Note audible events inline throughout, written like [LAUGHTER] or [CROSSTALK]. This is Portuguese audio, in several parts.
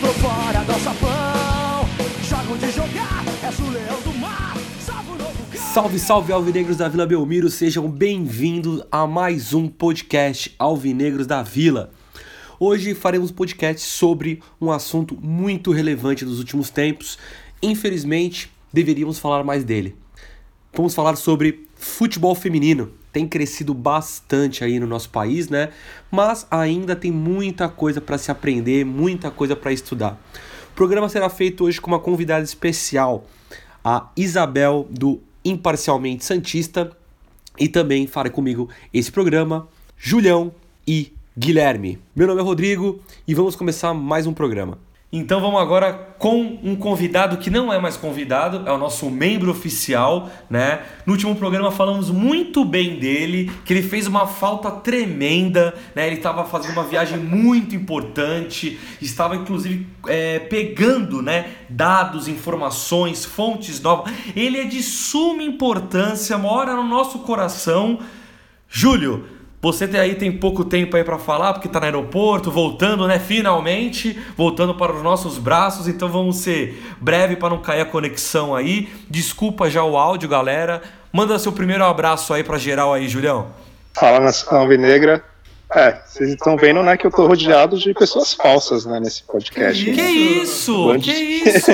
Fora do sapão. Joga onde jogar, o leão do mar. Salve, salve alvinegros da Vila Belmiro, sejam bem-vindos a mais um podcast Alvinegros da Vila. Hoje faremos um podcast sobre um assunto muito relevante dos últimos tempos. Infelizmente, deveríamos falar mais dele. Vamos falar sobre futebol feminino. Tem crescido bastante aí no nosso país, né? Mas ainda tem muita coisa para se aprender, muita coisa para estudar. O programa será feito hoje com uma convidada especial, a Isabel do Imparcialmente Santista, e também fará comigo esse programa, Julião e Guilherme. Meu nome é Rodrigo e vamos começar mais um programa. Então vamos agora com um convidado que não é mais convidado, é o nosso membro oficial, né? No último programa falamos muito bem dele, que ele fez uma falta tremenda, né? Ele estava fazendo uma viagem muito importante, estava inclusive é, pegando, né? Dados, informações, fontes novas. Ele é de suma importância, mora no nosso coração. Júlio, você aí tem pouco tempo aí para falar, porque tá no aeroporto, voltando, né? Finalmente, voltando para os nossos braços. Então vamos ser breve para não cair a conexão aí. Desculpa já o áudio, galera. Manda seu primeiro abraço aí para geral aí, Julião. Fala nação alvinegra. É, vocês estão vendo, né, que eu tô rodeado de pessoas falsas, né, nesse podcast. Que isso? Band- Que [LAUGHS] isso?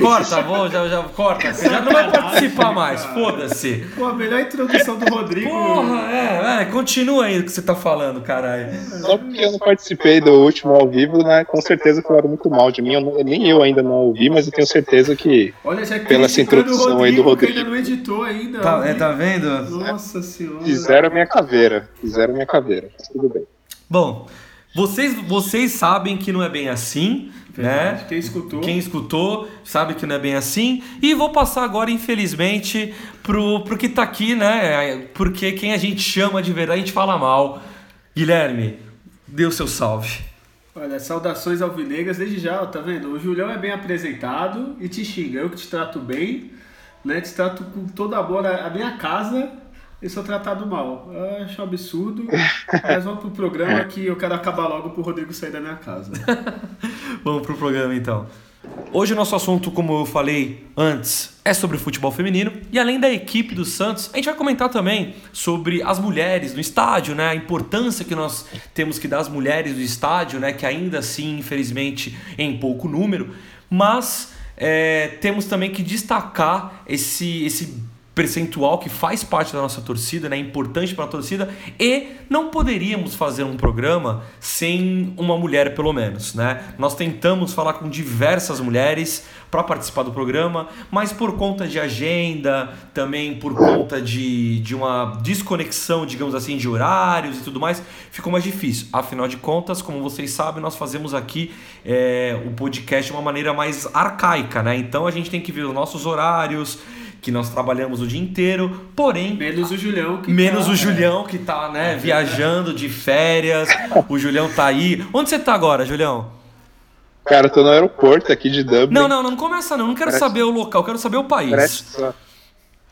Corta vou, já, já corta. Você já não vai participar mais, foda-se. Pô, a melhor introdução do Rodrigo. Porra, é, é, continua aí o que você tá falando, caralho. Só porque eu não participei do último ao vivo, né, com certeza falaram muito mal de mim. Eu não- nem eu ainda não ouvi, mas eu tenho certeza que Olha, já Pela essa introdução aí do que Rodrigo. ainda não editou ainda. Tá, é, tá vendo? Nossa senhora. fizeram a minha caveira. Fizeram a minha caveira. Mas tudo bem. Bom, vocês, vocês sabem que não é bem assim, Verdade. né? Quem escutou. Quem escutou sabe que não é bem assim. E vou passar agora, infelizmente, pro, pro que tá aqui, né? Porque quem a gente chama de verdade, a gente fala mal. Guilherme, dê o seu salve. Olha, saudações alvinegras desde já, ó, tá vendo? O Julião é bem apresentado e te xinga. Eu que te trato bem, né? Te trato com toda a boa. A minha casa, eu sou tratado mal. Eu acho um absurdo. Mas vamos pro programa que eu quero acabar logo pro Rodrigo sair da minha casa. [LAUGHS] Vamos pro programa então. Hoje o nosso assunto, como eu falei antes, é sobre futebol feminino e além da equipe do Santos, a gente vai comentar também sobre as mulheres no estádio, né? A importância que nós temos que dar às mulheres do estádio, né? Que ainda assim, infelizmente, em pouco número, mas é, temos também que destacar esse esse percentual que faz parte da nossa torcida, né? É importante para a torcida e não poderíamos fazer um programa sem uma mulher pelo menos, né? Nós tentamos falar com diversas mulheres para participar do programa, mas por conta de agenda, também por conta de, de uma desconexão, digamos assim, de horários e tudo mais, ficou mais difícil. Afinal de contas, como vocês sabem, nós fazemos aqui é, o podcast de uma maneira mais arcaica, né? Então a gente tem que ver os nossos horários, que nós trabalhamos o dia inteiro, porém Menos o Julião. Que Menos tá- o Julião que tá, né, viajando de férias. O Julião tá aí. Onde você tá agora, Julião? Cara, eu tô no aeroporto aqui de Dublin. Não, não, não começa não. Não quero Parece- saber o local, quero saber o país. Parece só-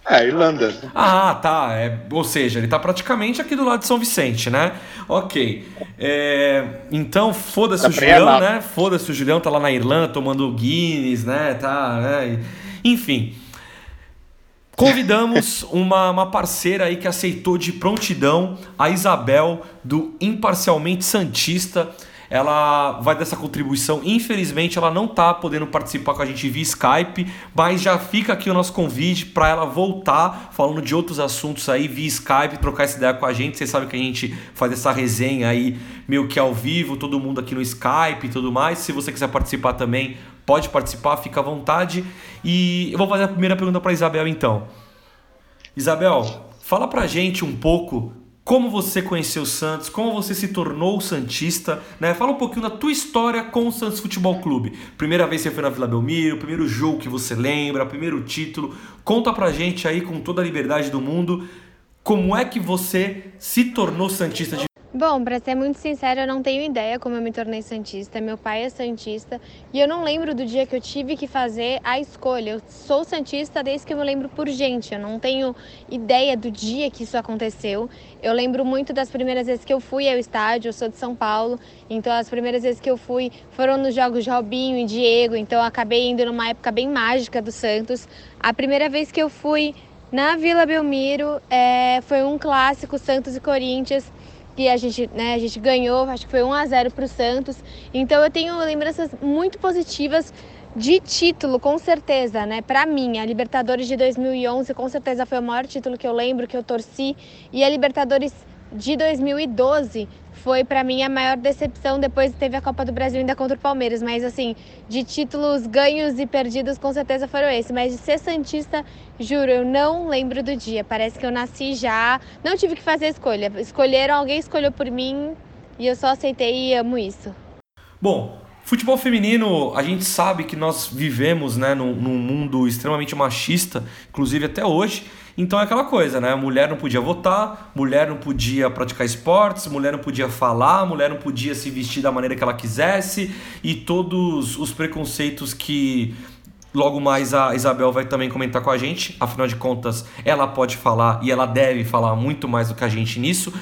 É, Irlanda. Ah, tá. É, ou seja, ele tá praticamente aqui do lado de São Vicente, né? Ok. É, então, foda-se Tá o Julião, pré-anal. né? Foda-se o Julião, tá lá na Irlanda tomando Guinness, né? Tá, né? Enfim. Convidamos uma, uma parceira aí que aceitou de prontidão, a Isabel, do Imparcialmente Santista. Ela vai dessa contribuição. Infelizmente, ela não tá podendo participar com a gente via Skype, mas já fica aqui o nosso convite para ela voltar falando de outros assuntos aí via Skype, trocar essa ideia com a gente. Vocês sabem que a gente faz essa resenha aí meio que ao vivo, todo mundo aqui no Skype e tudo mais. Se você quiser participar também, pode participar, fica à vontade. E eu vou fazer a primeira pergunta para Isabel então. Isabel, fala pra gente um pouco como você conheceu o Santos, como você se tornou Santista, né? Fala um pouquinho da tua história com o Santos Futebol Clube. Primeira vez que você foi na Vila Belmiro, primeiro jogo que você lembra, primeiro título. Conta pra gente aí com toda a liberdade do mundo, como é que você se tornou Santista de Bom, para ser muito sincera, eu não tenho ideia como eu me tornei santista. Meu pai é santista e eu não lembro do dia que eu tive que fazer a escolha. Eu sou santista desde que eu me lembro por gente. Eu não tenho ideia do dia que isso aconteceu. Eu lembro muito das primeiras vezes que eu fui ao estádio. Eu sou de São Paulo, então as primeiras vezes que eu fui foram nos jogos de Robinho e Diego. Então eu acabei indo numa época bem mágica do Santos. A primeira vez que eu fui na Vila Belmiro é, foi um clássico Santos e Corinthians que a gente, né, a gente ganhou, acho que foi 1 a 0 para o Santos. Então eu tenho lembranças muito positivas de título, com certeza, né? Para mim, a Libertadores de 2011 com certeza foi o maior título que eu lembro que eu torci e a Libertadores de 2012 foi para mim a maior decepção. Depois teve a Copa do Brasil ainda contra o Palmeiras, mas assim, de títulos ganhos e perdidos, com certeza foram esse. Mas de ser Santista, juro, eu não lembro do dia. Parece que eu nasci já, não tive que fazer escolha. Escolheram, alguém escolheu por mim e eu só aceitei e amo isso. Bom, Futebol feminino, a gente sabe que nós vivemos né, num, num, mundo extremamente machista, inclusive até hoje. Então é aquela coisa, né? Mulher não podia votar, mulher não podia praticar esportes, mulher não podia falar, mulher não podia se vestir da maneira que ela quisesse e todos os preconceitos que logo mais a Isabel vai também comentar com a gente. Afinal de contas, ela pode falar e ela deve falar muito mais do que a gente nisso.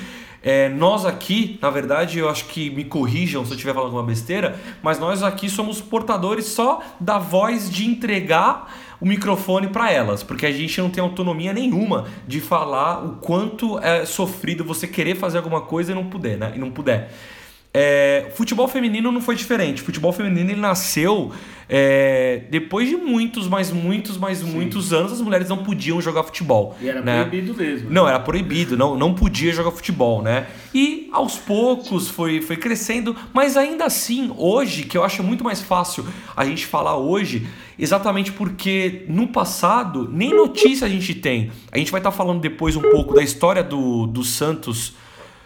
É, nós aqui, na verdade, eu acho que me corrijam se eu estiver falando alguma besteira, mas nós aqui somos portadores só da voz de entregar o microfone para elas, porque a gente não tem autonomia nenhuma de falar o quanto é sofrido você querer fazer alguma coisa e não puder, né? E não puder. É, futebol feminino não foi diferente. Futebol feminino ele nasceu é, depois de muitos, mas muitos, mas Sim. muitos anos as mulheres não podiam jogar futebol. E era né? proibido mesmo. Não, era proibido, não, não podia jogar futebol, né? E aos poucos foi, foi crescendo, mas ainda assim, hoje, que eu acho muito mais fácil a gente falar hoje, exatamente porque no passado nem notícia a gente tem. A gente vai estar tá falando depois um pouco da história do, do Santos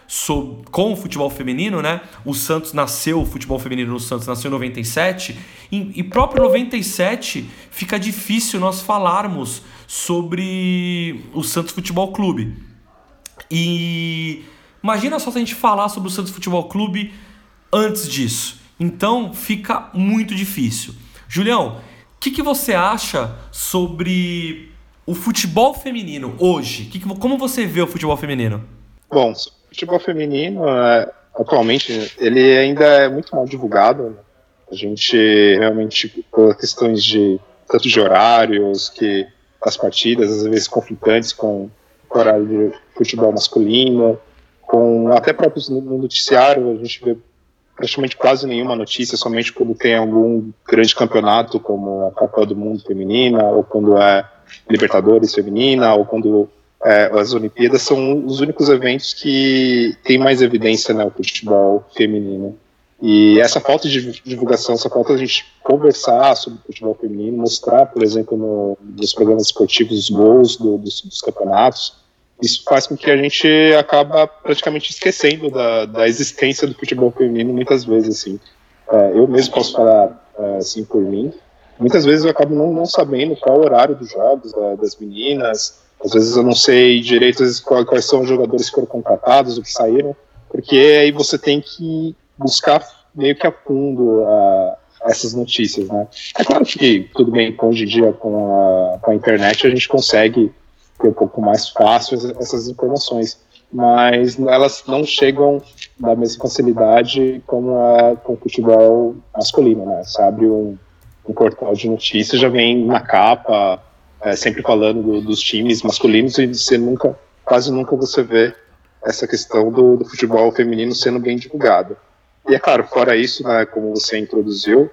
sobre, com o futebol feminino, né? O Santos nasceu, o futebol feminino no Santos nasceu em 97, e, e próprio 97 fica difícil nós falarmos sobre o Santos Futebol Clube. E imagina só se a gente falar sobre o Santos Futebol Clube antes disso. Então fica muito difícil. Julião, que, que você acha sobre o futebol feminino hoje? Que que, como você vê o futebol feminino? Bom, futebol feminino, é, atualmente, ele ainda é muito mal divulgado. Né? A gente realmente, por questões de tanto de horários, que as partidas, às vezes conflitantes com o horário de futebol masculino, com até próprios no noticiário, a gente vê praticamente quase nenhuma notícia, somente quando tem algum grande campeonato, como a Copa do Mundo Feminina, ou quando é Libertadores Feminina, ou quando é, as Olimpíadas são os únicos eventos que têm mais evidência no né, futebol feminino. E essa falta de divulgação, essa falta de a gente conversar sobre futebol feminino, mostrar, por exemplo, no, nos programas esportivos os gols do, dos, dos, campeonatos, isso faz com que a gente acaba praticamente esquecendo da, da existência do futebol feminino muitas vezes, assim. É, eu mesmo posso falar, é, assim, por mim, muitas vezes eu acabo não, não sabendo qual o horário dos jogos da, das meninas, às vezes eu não sei direito quais são os jogadores que foram contratados, o que saíram, porque aí você tem que buscar meio que a fundo a, essas notícias, né? É claro que tudo bem, hoje em dia com a, com a internet a gente consegue ter um pouco mais fácil essas informações, mas elas não chegam da mesma facilidade como a, com o futebol masculino, né? Você abre um, um portal de notícias, já vem na capa é, sempre falando do, dos times masculinos e você nunca, quase nunca você vê essa questão do, do futebol feminino sendo bem divulgada. E é claro, fora isso, né, como você introduziu,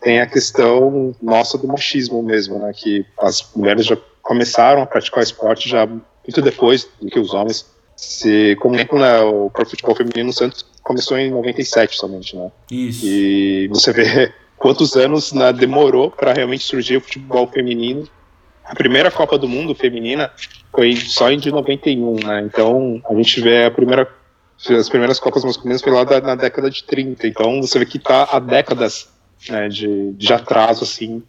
tem a questão nossa do machismo mesmo, né, que as mulheres já começaram a praticar esporte já muito depois do que os homens. Se, como né, o próprio futebol feminino no Santos começou em 97 somente, né? Isso. E você vê [LAUGHS] quantos anos né, demorou para realmente surgir o futebol feminino a primeira Copa do Mundo feminina foi só em de 91, né? Então a gente vê a primeira as primeiras Copas masculinas foi lá da, na década de 30. Então você vê que está há décadas né, de, de atraso, assim,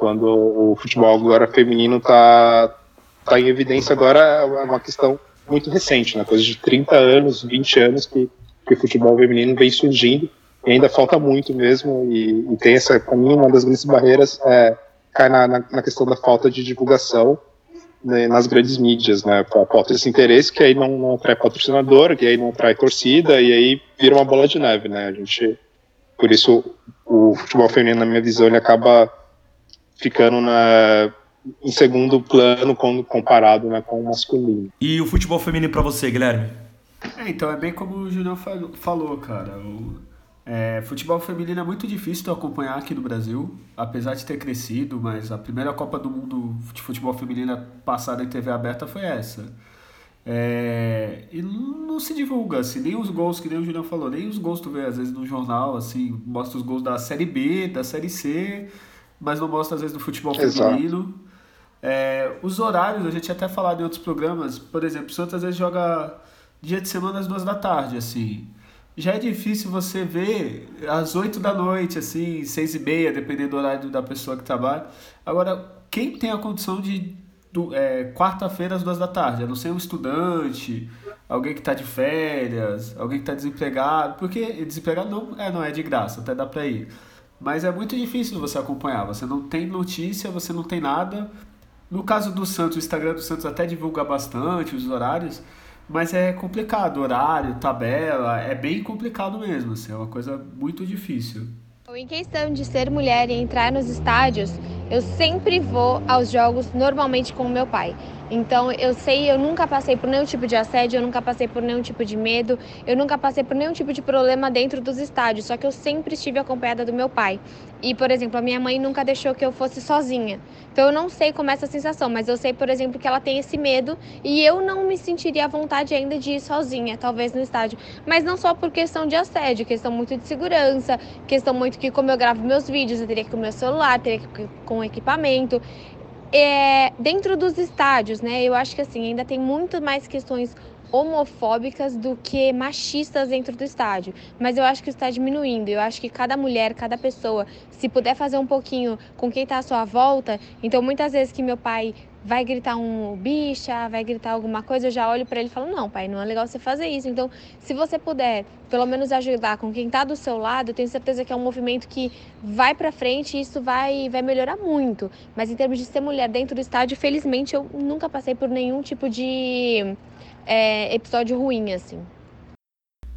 quando o futebol agora feminino está tá em evidência agora é uma questão muito recente, né? Coisa de 30 anos, 20 anos que, que o futebol feminino vem surgindo e ainda falta muito mesmo e, e tem essa, para mim, uma das grandes barreiras é, cai na, na, na questão da falta de divulgação né, nas grandes mídias, né? Falta esse interesse que aí não, não atrai patrocinador, que aí não atrai torcida e aí vira uma bola de neve, né? A gente, por isso, o futebol feminino, na minha visão, ele acaba ficando na, em segundo plano quando comparado né, com o masculino. E o futebol feminino para você, Guilherme? É, então é bem como o Julião falou, cara. O, é, futebol feminino é muito difícil de acompanhar aqui no Brasil, apesar de ter crescido, mas a primeira Copa do Mundo de futebol feminino passada em TV aberta foi essa. É, e não se divulga, assim, nem os gols, que nem o Julião falou, nem os gols tu vê às vezes no jornal, assim, mostra os gols da Série B, da Série C, mas não mostra às vezes do futebol feminino. É, os horários, a gente tinha até falado em outros programas, por exemplo, o Santos às vezes joga dia de semana às duas da tarde, assim já é difícil você ver às 8 da noite, assim, seis e meia, dependendo do horário da pessoa que trabalha. Agora, quem tem a condição de é, quarta-feira às duas da tarde, a não ser um estudante, alguém que está de férias, alguém que está desempregado, porque desempregado não é, não é de graça, até dá para ir. Mas é muito difícil você acompanhar, você não tem notícia, você não tem nada. No caso do Santos, o Instagram do Santos até divulga bastante os horários, mas é complicado, horário, tabela, é bem complicado mesmo, assim, é uma coisa muito difícil. Em questão de ser mulher e entrar nos estádios, eu sempre vou aos jogos normalmente com o meu pai. Então eu sei, eu nunca passei por nenhum tipo de assédio, eu nunca passei por nenhum tipo de medo, eu nunca passei por nenhum tipo de problema dentro dos estádios, só que eu sempre estive acompanhada do meu pai. E, por exemplo, a minha mãe nunca deixou que eu fosse sozinha. Então eu não sei como é essa sensação, mas eu sei, por exemplo, que ela tem esse medo e eu não me sentiria à vontade ainda de ir sozinha, talvez no estádio. Mas não só por questão de assédio, questão muito de segurança, questão muito que como eu gravo meus vídeos, eu teria que ir com meu celular, teria que ir com equipamento. É, dentro dos estádios, né? Eu acho que assim, ainda tem muito mais questões homofóbicas do que machistas dentro do estádio. Mas eu acho que está diminuindo. Eu acho que cada mulher, cada pessoa, se puder fazer um pouquinho com quem está à sua volta. Então, muitas vezes que meu pai vai gritar um bicha, vai gritar alguma coisa, eu já olho para ele e falo: "Não, pai, não é legal você fazer isso". Então, se você puder, pelo menos ajudar com quem está do seu lado, eu tenho certeza que é um movimento que vai para frente e isso vai vai melhorar muito. Mas em termos de ser mulher dentro do estádio, felizmente eu nunca passei por nenhum tipo de é, episódio ruim assim.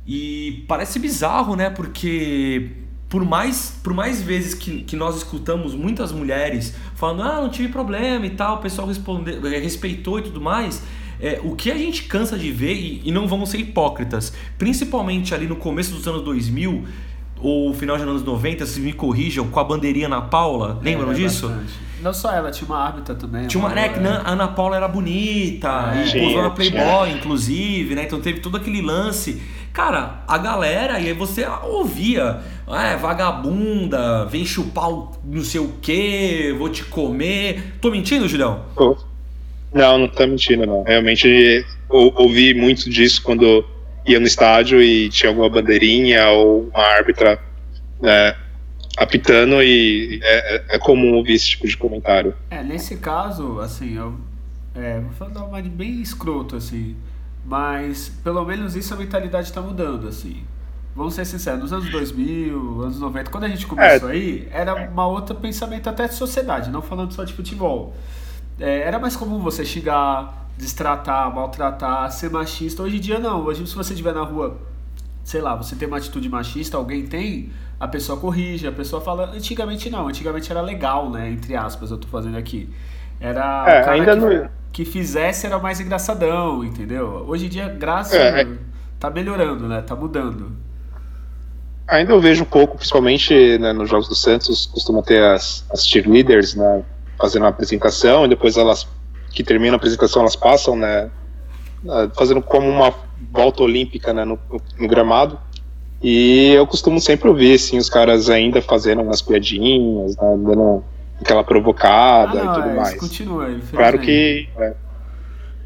E parece bizarro, né? Porque por mais, por mais vezes que, que nós escutamos muitas mulheres falando, ah, não tive problema e tal, o pessoal responde, respeitou e tudo mais, é, o que a gente cansa de ver, e, e não vamos ser hipócritas, principalmente ali no começo dos anos 2000, ou final dos anos 90, se me corrijam, com a bandeirinha Ana Paula, lembram é, disso? Bastante. Não só ela, tinha uma árbitra também. Tinha uma, né, que a Ana Paula era bonita, é, e posou na Playboy, inclusive, né? Então teve todo aquele lance. Cara, a galera, e aí você ouvia, ah, é vagabunda, vem chupar o não sei o que, vou te comer. Tô mentindo, Julião? Não, não tá mentindo, não. Realmente eu, ouvi muito disso quando ia no estádio e tinha alguma bandeirinha ou uma árbitra é, apitando e é, é, é, comum ouvir esse tipo de comentário. É, nesse caso, assim, eu é, vou falar uma bem escroto, assim, mas pelo menos isso a mentalidade está mudando, assim. Vamos ser sinceros, nos anos 2000, anos 90, quando a gente começou é. aí, era uma outra pensamento até de sociedade, não falando só de futebol. É, era mais comum você xingar, destratar, maltratar, ser machista. Hoje em dia não. Hoje se você estiver na rua, sei lá, você tem uma atitude machista, alguém tem, a pessoa corrige, a pessoa fala. Antigamente não, antigamente era legal, né? Entre aspas, eu tô fazendo aqui. Era é, ainda que, não... que fizesse era mais engraçadão, entendeu? Hoje em dia, graças é, é, tá melhorando, né? Tá mudando. Ainda eu vejo um pouco, principalmente né, nos Jogos do Santos, costuma ter as, as cheerleaders, né? Fazendo uma apresentação e depois elas que terminam a apresentação elas passam, né? Fazendo como uma volta olímpica né, no, no gramado. E eu costumo sempre ouvir assim, os caras ainda fazendo umas piadinhas, né, dando aquela provocada Ah, não, e tudo é, mais. Isso continua, infelizmente. Claro que é,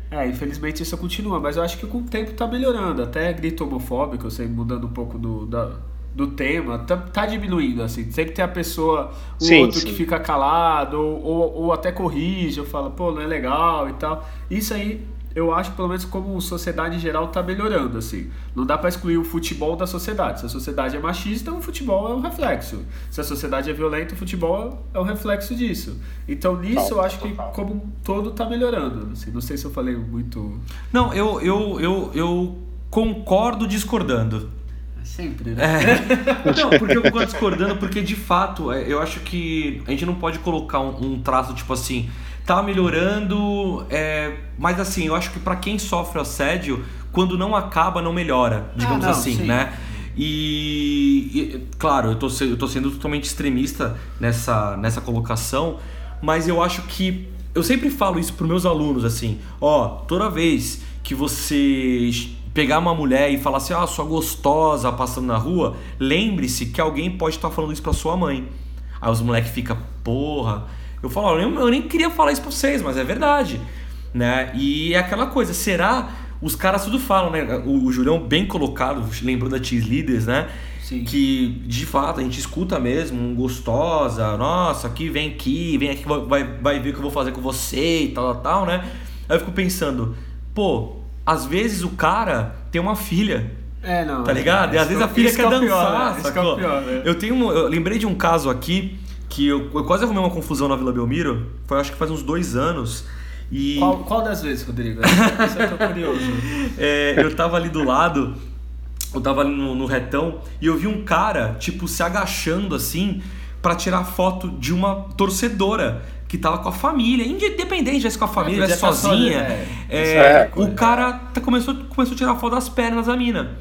É, infelizmente isso continua, mas eu acho que com o tempo tá melhorando. Até grito homofóbico, eu sei, mudando um pouco do, da- do tema, tá, tá diminuindo, assim. Sempre tem a pessoa, o Sim, outro sim. que fica calado, ou, ou, ou até corrige, ou fala, pô, não é legal e tal. Isso aí, eu acho, pelo menos como sociedade em geral, tá melhorando, assim. Não dá pra excluir o futebol da sociedade. Se a sociedade é machista, o futebol é um reflexo. Se a sociedade é violenta, o futebol é um reflexo disso. Então, nisso, eu acho que como um todo tá melhorando. Assim. Não sei se eu falei muito... Não, eu, eu, eu, eu concordo discordando. Sempre, né? É. [LAUGHS] Não, porque eu concordo discordando, porque de fato, é, eu acho que a gente não pode colocar um, um traço tipo assim, tá melhorando, é, mas assim, eu acho que pra quem sofre assédio, quando não acaba, não melhora, digamos não, assim, sim. né? E, e, claro, eu tô, eu tô sendo totalmente extremista nessa, nessa colocação, mas eu acho que eu sempre falo isso pros meus alunos assim, ó, toda vez que você pegar uma mulher e falar assim, ah, sua gostosa passando na rua, lembre-se que alguém pode estar falando isso pra sua mãe. Aí os moleques ficam, porra. Eu falo, "Ó, eu nem, eu nem queria falar isso pra vocês, mas é verdade. Né? E é aquela coisa, será? Os caras tudo falam, né? O, o Julião bem colocado, lembrou da Cheese Leaders, né? Sim. Que de fato a gente escuta mesmo, um gostosa, nossa, aqui vem aqui, vem aqui, vai, vai ver o que eu vou fazer com você e tal, tal, tal, né? Aí eu fico pensando, pô, às vezes o cara tem uma filha, É, não. Tá ligado? E às Isso vezes a filha isso quer que é dançar, pior, né? Que é sacou? pior, né? Eu tenho um- eu lembrei de um caso aqui que eu, eu quase arrumei uma confusão na Vila Belmiro, foi acho que faz uns dois anos. E Qual, qual das vezes, Rodrigo? Isso eu tô curioso. [LAUGHS] é, eu tava ali do lado, eu tava ali no, no retão, e eu vi um cara, tipo, se agachando assim, pra tirar foto de uma torcedora que tava com a família, independente se com a família, podia se tá sozinha. sozinha, é. É, é o cara começou, começou a tirar foto das pernas da mina.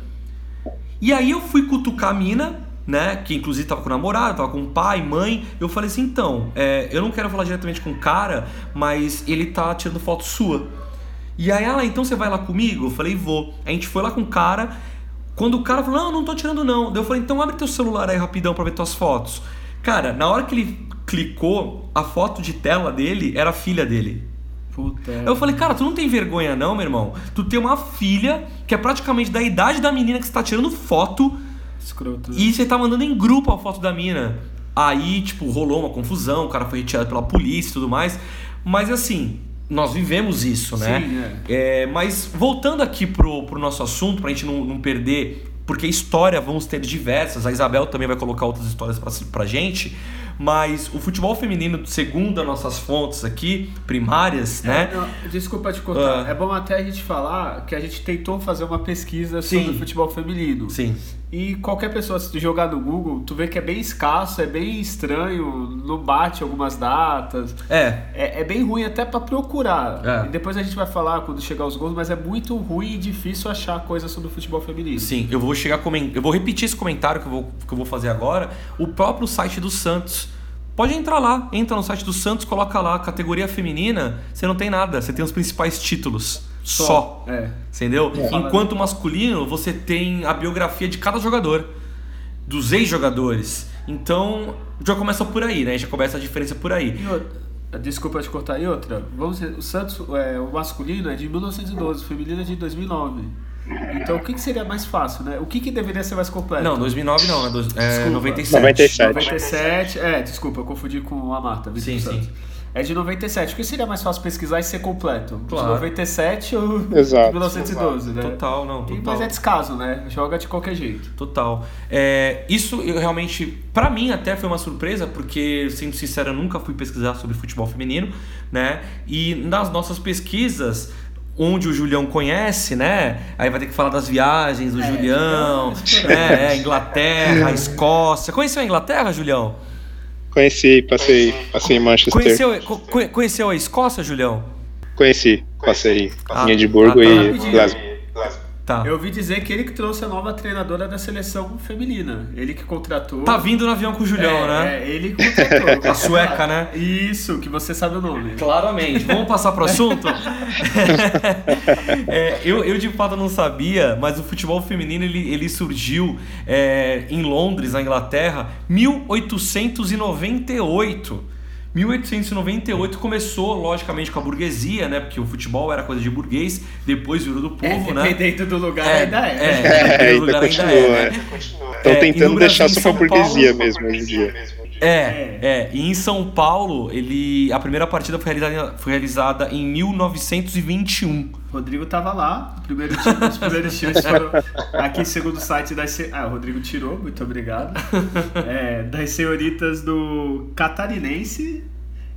E aí eu fui cutucar a mina, né? Que inclusive tava com o namorado, tava com o pai, mãe. Eu falei assim, então, é, eu não quero falar diretamente com o cara, mas ele tá tirando foto sua. E aí ela, então você vai lá comigo? Eu falei, vou. A gente foi lá com o cara. Quando o cara falou, não, não tô tirando não. Daí eu falei, então abre teu celular aí rapidão pra ver tuas fotos. Cara, na hora que ele clicou, a foto de tela dele era a filha dele. Puta. Eu falei, cara, tu não tem vergonha não, meu irmão? Tu tem uma filha que é praticamente da idade da menina que você tá tirando foto Escroto. e você tá mandando em grupo a foto da mina. Aí, tipo, rolou uma confusão, o cara foi retirado pela polícia e tudo mais. Mas assim, nós vivemos isso, né? Sim, É, mas voltando aqui pro, pro nosso assunto, pra gente não, não perder, porque história vamos ter diversas, a Isabel também vai colocar outras histórias pra, pra gente, mas o futebol feminino, segundo as nossas fontes aqui, primárias, né? Não, desculpa te cortar. Ah. É bom até a gente falar que a gente tentou fazer uma pesquisa Sim. sobre futebol feminino. Sim. E qualquer pessoa, se tu jogar no Google, tu vê que é bem escasso, é bem estranho, não bate algumas datas. É, É, é bem ruim até pra procurar. É. E depois a gente vai falar quando chegar os gols, mas é muito ruim e difícil achar coisa sobre o futebol feminino. Sim, eu vou chegar eu vou repetir esse comentário que eu, vou, que eu vou fazer agora. O próprio site do Santos. Pode entrar lá, entra no site do Santos, coloca lá categoria feminina, você não tem nada, você tem os principais títulos. Só. É. Entendeu? É. Enquanto masculino, você tem a biografia de cada jogador, dos ex-jogadores. Então, já começa por aí, né? Já começa a diferença por aí. E outra, desculpa te cortar, e outra, vamos dizer, o Santos, é, o masculino é de 1912, o feminino é de 2009. Então o que, que seria mais fácil, né? O que, que deveria ser mais completo? Não, 2009 não, né? É, Desculpa. 97. 97. 97, é, desculpa, eu confundi com a Marta. Vitor Sim, Santos. sim. É de 97. O que seria mais fácil pesquisar e ser completo? Claro. De 97 ou Exato. de 1912, né? Total, não, E- total. Mas é descaso, né? Joga de qualquer jeito. Total. É, isso eu realmente, pra mim até foi uma surpresa, porque, sendo sincero, eu nunca fui pesquisar sobre futebol feminino, né? E nas nossas pesquisas, onde o Julião conhece, né? Aí vai ter que falar das viagens do Julião, Julião, né? É, Inglaterra, [LAUGHS] Escócia. Conheceu a Inglaterra, Julião? Conheci, passei, passei em Manchester. Conheceu, co- co- conheceu a Escócia, Julião? Conheci, passei em Edimburgo ah, tá. e. Glasgow. Tá. Eu ouvi dizer que ele que trouxe a nova treinadora da seleção feminina. Ele que contratou. Tá vindo no avião com o Julião, é, né? É, ele que contratou. [LAUGHS] A sueca, né? Isso, que você sabe o nome. Claramente. Vamos passar pro assunto? [LAUGHS] É, eu, eu de fato não sabia, mas o futebol feminino ele, ele surgiu é, em Londres, na Inglaterra, 1898. 1898 começou, logicamente, com a burguesia, né? Porque o futebol era coisa de burguês, depois virou do povo, é, né? [LAUGHS] Dependendo do lugar ainda é. É, [LAUGHS] É, dependendo do ainda lugar ainda continua, é, é. né? Estão É, e tentando deixar só pra burguesia Paulo- mesmo hoje em dia. É, é. E em São Paulo, ele a primeira partida foi realizada, foi realizada em 1921. Rodrigo tava lá, primeiro time, os primeiros times foram aqui segundo o site das ah, o Rodrigo tirou, muito obrigado. [LAUGHS] É, das senhoritas do Catarinense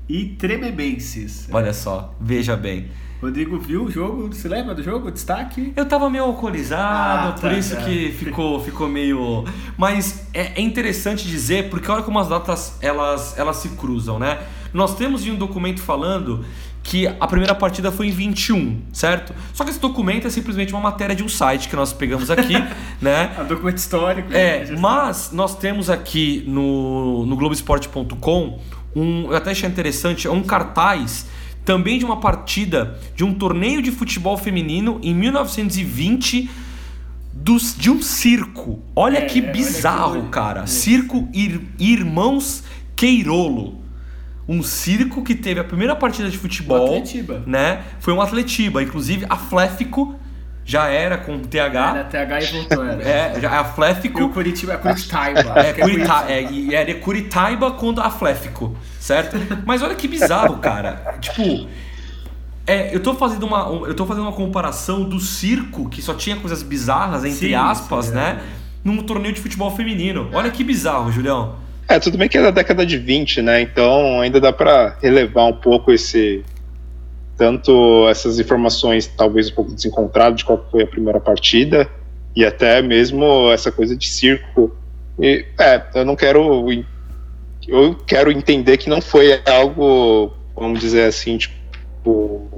e Trememenses. Olha só, veja bem. Rodrigo viu o jogo, se lembra do jogo? Destaque? Eu tava meio alcoolizado, Ah, por tá, isso tá. que ficou, ficou meio. Mas é, é interessante dizer, porque olha como as datas elas, elas se cruzam, né? Nós temos um documento falando que a primeira partida foi em 21, certo? Só que esse documento é simplesmente uma matéria de um site que nós pegamos aqui, [LAUGHS] né? É um documento histórico. É, Já- mas nós temos aqui no, no Globoesporte.com um, eu até achei interessante, é um cartaz também de uma partida de um torneio de futebol feminino em 1920 dos, de um circo. Olha É, que é, olha bizarro, que- cara. Circo Ir- Irmãos Queirolo. Um circo que teve a primeira partida de futebol, Atletiba. né? Foi um atletiba, inclusive a Fléfico já era com TH. Era TH e voltou, era. É, já- a E o Fléfico Curitiba, é Curitiba. é, Curita, é, e era Curitiba contra a Fléfico, certo? Mas olha que bizarro, cara. Tipo, é, eu tô fazendo uma eu tô fazendo uma comparação do circo que só tinha coisas bizarras entre Sim, aspas, sim, é. né? Num torneio de futebol feminino. Olha que bizarro, Julião. É, tudo bem que é da década de 20, né? Então ainda dá pra relevar um pouco esse. Tanto essas informações, talvez um pouco desencontradas de qual foi a primeira partida, e até mesmo essa coisa de circo. E, é, eu não quero. Eu quero entender que não foi algo, vamos dizer assim, tipo.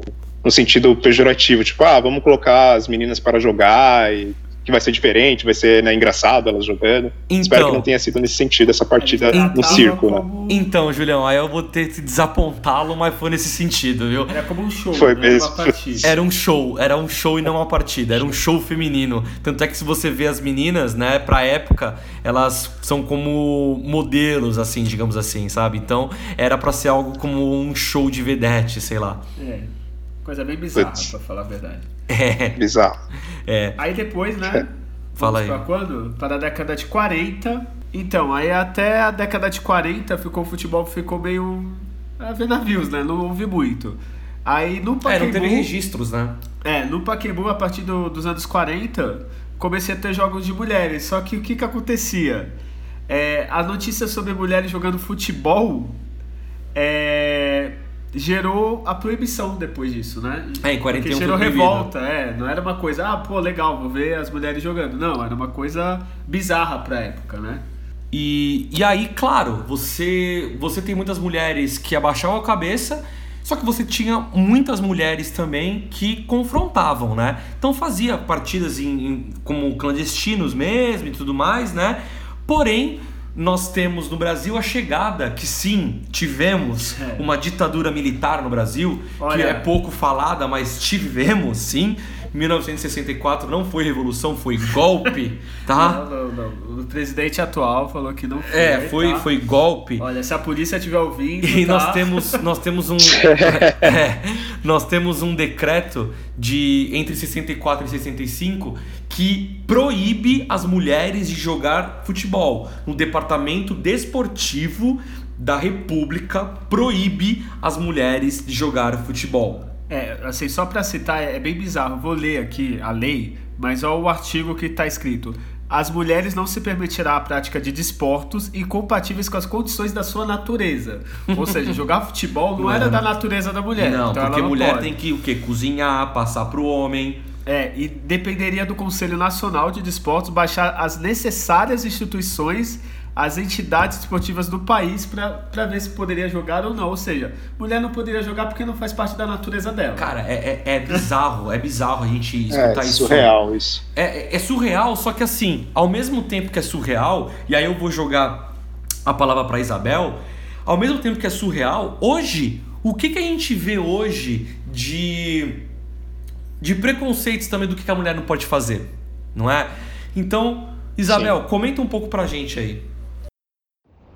No sentido pejorativo, tipo, ah, vamos colocar as meninas para jogar e que vai ser diferente, vai ser né, engraçado elas jogando. Espero que Então, não tenha sido nesse sentido essa partida Eles no circo, né? então, Julião, aí eu vou ter que desapontá-lo, mas foi nesse sentido, viu? Era como um show, Foi não era mesmo. uma partida. Era um show, era um show e não uma partida, era um show feminino. Tanto é que se você vê as meninas, né, pra época, elas são como modelos, assim, digamos assim, sabe? Então era pra ser algo como um show de vedete, sei lá. É, coisa bem bizarra, Putz. pra falar a verdade. É, Bizarro. é. Aí depois, né? Fala vamos aí. Pra quando? Para a década de 40. Então, aí até a década de 40 ficou, o futebol ficou meio a ver navios, né? Não houve muito. Aí no É, Pacaembu... não teve registros, né? É, no Pacaembu, a partir do- dos anos 40, comecei a ter jogos de mulheres. Só que o que que acontecia? É, a notícia sobre mulheres jogando futebol é, gerou a proibição depois disso, né? É, em 41 Porque foi gerou revolta, é. Não era uma coisa, ah, pô, legal, vou ver as mulheres jogando. Não, era uma coisa bizarra pra época, né? E, e aí, claro, você, você tem muitas mulheres que abaixavam a cabeça, só que você tinha muitas mulheres também que confrontavam, né? Então fazia partidas em, em- como clandestinos mesmo e tudo mais, né? Porém, nós temos no Brasil a chegada, que sim, tivemos É. uma ditadura militar no Brasil, que Olha. é pouco falada, mas tivemos sim. 1964 não foi revolução, foi golpe, [LAUGHS] tá? Não, não, não. O presidente atual falou que não foi. É, foi, tá? foi golpe. Olha, se a polícia estiver ouvindo. E tá? nós temos, [LAUGHS] nós temos um [LAUGHS] é, nós temos um decreto de entre 64 e 65 que proíbe as mulheres de jogar futebol. No departamento desportivo da República proíbe as mulheres de jogar futebol. É, assim, só pra citar, é bem bizarro. Vou ler aqui a lei, mas olha o artigo que tá escrito. As mulheres não se permitirá a prática de desportos incompatíveis com as condições da sua natureza. Ou seja, jogar futebol não, Não era da natureza da mulher. não, então porque não mulher pode. tem que o quê? Cozinhar, passar pro homem. É, e dependeria do Conselho Nacional de Desportos baixar as necessárias instituições, as entidades esportivas do país para ver se poderia jogar ou não. Ou seja, mulher não poderia jogar porque não faz parte da natureza dela. Cara, é, é, é bizarro, é bizarro a gente É, escutar isso. surreal isso. É, é surreal, só que assim, ao mesmo tempo que é surreal, e aí eu vou jogar a palavra pra Isabel, ao mesmo tempo que é surreal, hoje, o que, que a gente vê hoje de, de preconceitos também do que, a mulher não pode fazer, não é? Então, Isabel, comenta um pouco pra gente aí.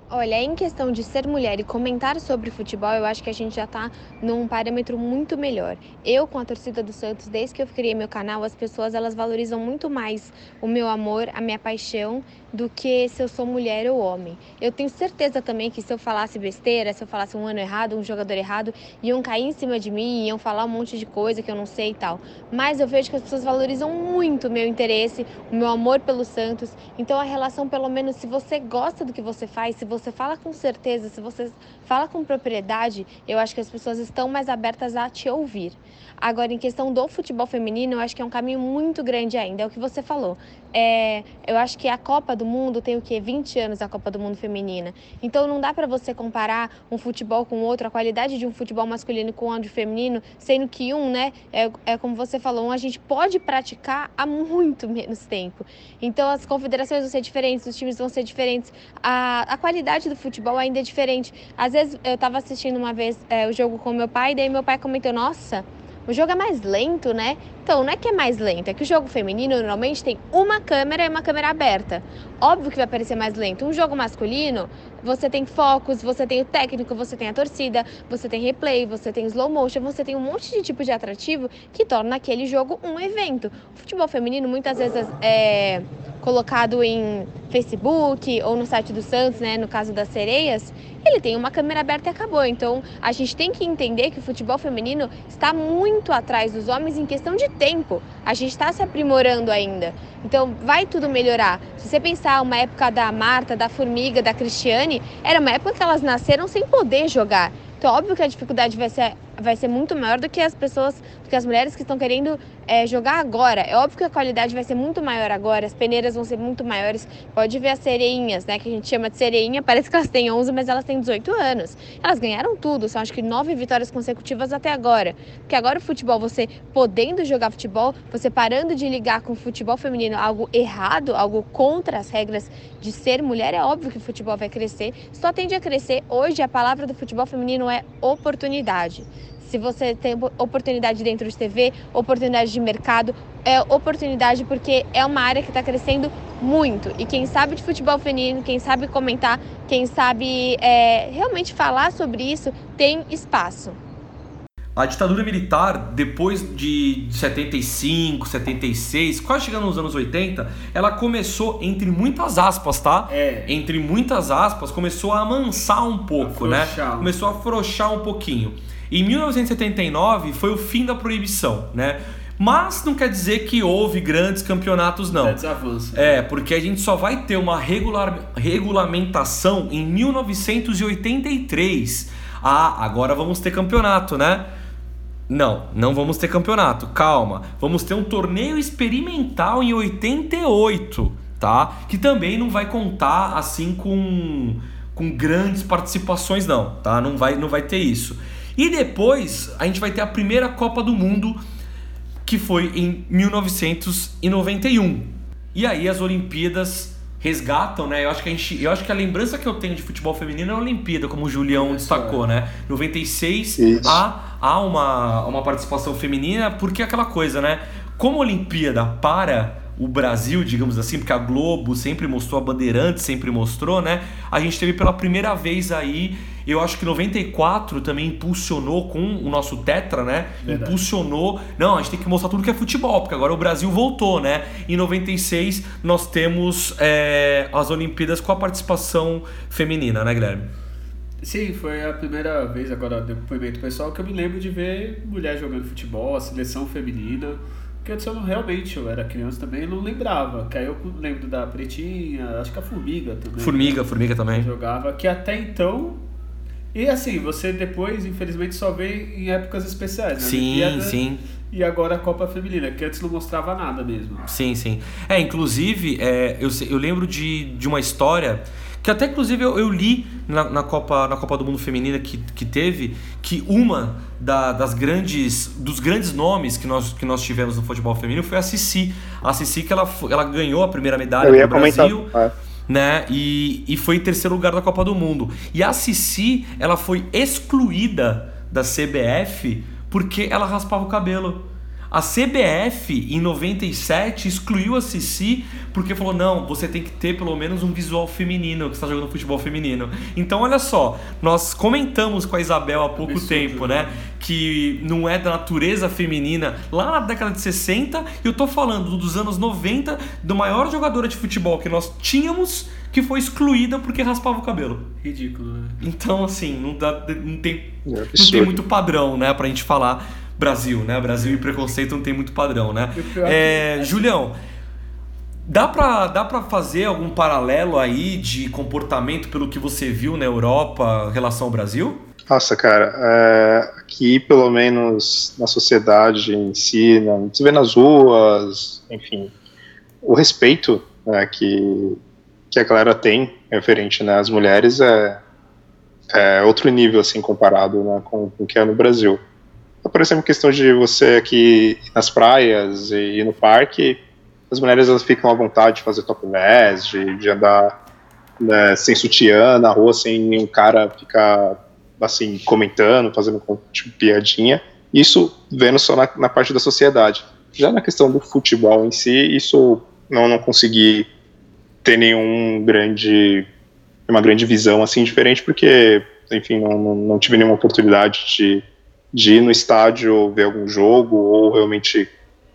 Olha, em questão de ser mulher e comentar sobre futebol, eu acho que a gente já está num parâmetro muito melhor. Eu, com a torcida do Santos, desde que eu criei meu canal, as pessoas elas valorizam muito mais o meu amor, a minha paixão, do que se eu sou mulher ou homem. Eu tenho certeza também que se eu falasse besteira, se eu falasse um ano errado, um jogador errado, iam cair em cima de mim, iam falar um monte de coisa que eu não sei e tal. Mas eu vejo que as pessoas valorizam muito o meu interesse, o meu amor pelo Santos. Então a relação, pelo menos, se você gosta do que você faz, se você você fala com certeza, se você fala com propriedade, eu acho que as pessoas estão mais abertas a te ouvir. Agora, em questão do futebol feminino, eu acho que é um caminho muito grande ainda, é o que você falou. É, eu acho que a Copa do Mundo tem o quê? 20 anos a Copa do Mundo feminina. Então não dá para você comparar um futebol com outro, a qualidade de um futebol masculino com o feminino, sendo que um, né, é, é como você falou, um a gente pode praticar há muito menos tempo. Então as confederações vão ser diferentes, os times vão ser diferentes, a, a qualidade do futebol ainda é diferente. Às vezes eu estava assistindo uma vez é, o jogo com meu pai, e daí meu pai comentou, nossa o jogo é mais lento, né? Então, não é que é mais lento, é que o jogo feminino normalmente tem uma câmera e uma câmera aberta. Óbvio que vai parecer mais lento. Um jogo masculino, você tem focos, você tem o técnico, você tem a torcida, você tem replay, você tem slow motion, você tem um monte de tipo de atrativo que torna aquele jogo um evento. O futebol feminino muitas vezes é colocado em Facebook ou no site do Santos, né, no caso das sereias, ele tem uma câmera aberta e acabou. Então, a gente tem que entender que o futebol feminino está muito atrás dos homens em questão de tempo. A gente está se aprimorando ainda. Então, vai tudo melhorar. Se você pensar uma época da Marta, da Formiga, da Cristiane, era uma época que elas nasceram sem poder jogar. Então, óbvio que a dificuldade vai ser vai ser muito maior do que as pessoas, do que as mulheres que estão querendo é, jogar agora. É óbvio que a qualidade vai ser muito maior agora, as peneiras vão ser muito maiores. Pode ver as sereinhas, né, que a gente chama de sereinha, [LAUGHS] parece que elas têm 11, mas elas têm 18 anos. Elas ganharam tudo, são acho que nove vitórias consecutivas até agora. Porque agora o futebol, você podendo jogar futebol, você parando de ligar com o futebol feminino algo errado, algo contra as regras de ser mulher, é óbvio que o futebol vai crescer. Só tende a crescer. Hoje a palavra do futebol feminino é oportunidade se você tem oportunidade dentro de TV, oportunidade de mercado, é oportunidade porque é uma área que está crescendo muito. E quem sabe de futebol feminino, quem sabe comentar, quem sabe é, realmente falar sobre isso, tem espaço. A ditadura militar, depois de 75, 76, quase chegando nos anos 80, ela começou, entre muitas aspas, tá? É. Entre muitas aspas, começou a amansar um pouco, né? Afrouxar. né? Começou a afrouxar um pouquinho. Em 1979 foi o fim da proibição, né? Mas não quer dizer que houve grandes campeonatos, não. É, porque a gente só vai ter uma regular, regulamentação em 1983. Ah, agora vamos ter campeonato, né? Não, não vamos ter campeonato, calma. Vamos ter um torneio experimental em 88, tá? Que também não vai contar assim com, com grandes participações, não, tá? Não vai, não vai ter isso. E depois a gente vai ter a primeira Copa do Mundo, que foi em 1991. E aí as Olimpíadas resgatam, né? Eu acho que a gente, eu acho que a lembrança que eu tenho de futebol feminino é a Olimpíada, como o Julião destacou, é. né? 96 Isso. há, há uma, uma participação feminina, porque é aquela coisa, né? Como a Olimpíada para o Brasil, digamos assim, porque a Globo sempre mostrou, a Bandeirante sempre mostrou, né? A gente teve pela primeira vez aí, eu acho que 94 também impulsionou com o nosso Tetra, né? Verdade. Impulsionou. Não, a gente tem que mostrar tudo que é futebol, porque agora o Brasil voltou, né? Em 96 nós temos é, as Olimpíadas com a participação feminina, né, Guilherme? Sim, foi a primeira vez agora, depoimento pessoal, que eu me lembro de ver mulher jogando futebol, a seleção feminina. Porque antes eu não, realmente, eu era criança também e não lembrava. Que aí eu lembro da Pretinha, acho que a Formiga também. Formiga, Formiga também. Jogava, que até então. E assim, você depois, infelizmente, só vê em épocas especiais, né? Sim, Olimpíada sim. E agora a Copa Feminina, que antes não mostrava nada mesmo. Sim, sim. É, inclusive, é, eu, eu lembro de, de uma história que até inclusive eu, eu li na, na Copa, na Copa do Mundo Feminina que, que teve, que uma da- das grandes dos grandes nomes que nós, que nós tivemos no futebol feminino foi a Cici. A Cici que ela, ela ganhou a primeira medalha no comentar. Brasil é. né? E, e foi em terceiro lugar da Copa do Mundo. E a Cici, ela foi excluída da CBF porque ela raspava o cabelo. A CBF em 97 excluiu a Cici porque falou: não, você tem que ter pelo menos um visual feminino que está jogando futebol feminino. Então, olha só, nós comentamos com a Isabel há pouco Absurdo, tempo, né? Que não é da natureza feminina lá na década de 60, e eu tô falando dos anos 90, do maior jogadora de futebol que nós tínhamos que foi excluída porque raspava o cabelo. Ridículo, né? Então, assim, não, dá, não, tem, é não tem muito padrão, né, pra gente falar Brasil, né? Brasil e preconceito não tem muito padrão, né? É, Julião, dá pra, dá pra fazer algum paralelo aí de comportamento pelo que você viu na Europa em relação ao Brasil? Nossa, cara, é, aqui pelo menos na sociedade em si, né, você vê nas ruas, enfim, o respeito né, que, que a galera tem referente né, às mulheres é, é outro nível assim comparado né, com, com o que é no Brasil. Por exemplo, questão de você aqui nas praias e, no parque, as mulheres elas ficam à vontade de fazer top 10, de, de andar né, sem sutiã na rua, sem nenhum cara ficar assim comentando, fazendo tipo, piadinha. Isso vendo só na, na, parte da sociedade. Já na questão do futebol em si, isso não, não consegui ter nenhum grande uma grande visão assim diferente, porque enfim não, não, não tive nenhuma oportunidade de de ir no estádio ver algum jogo ou realmente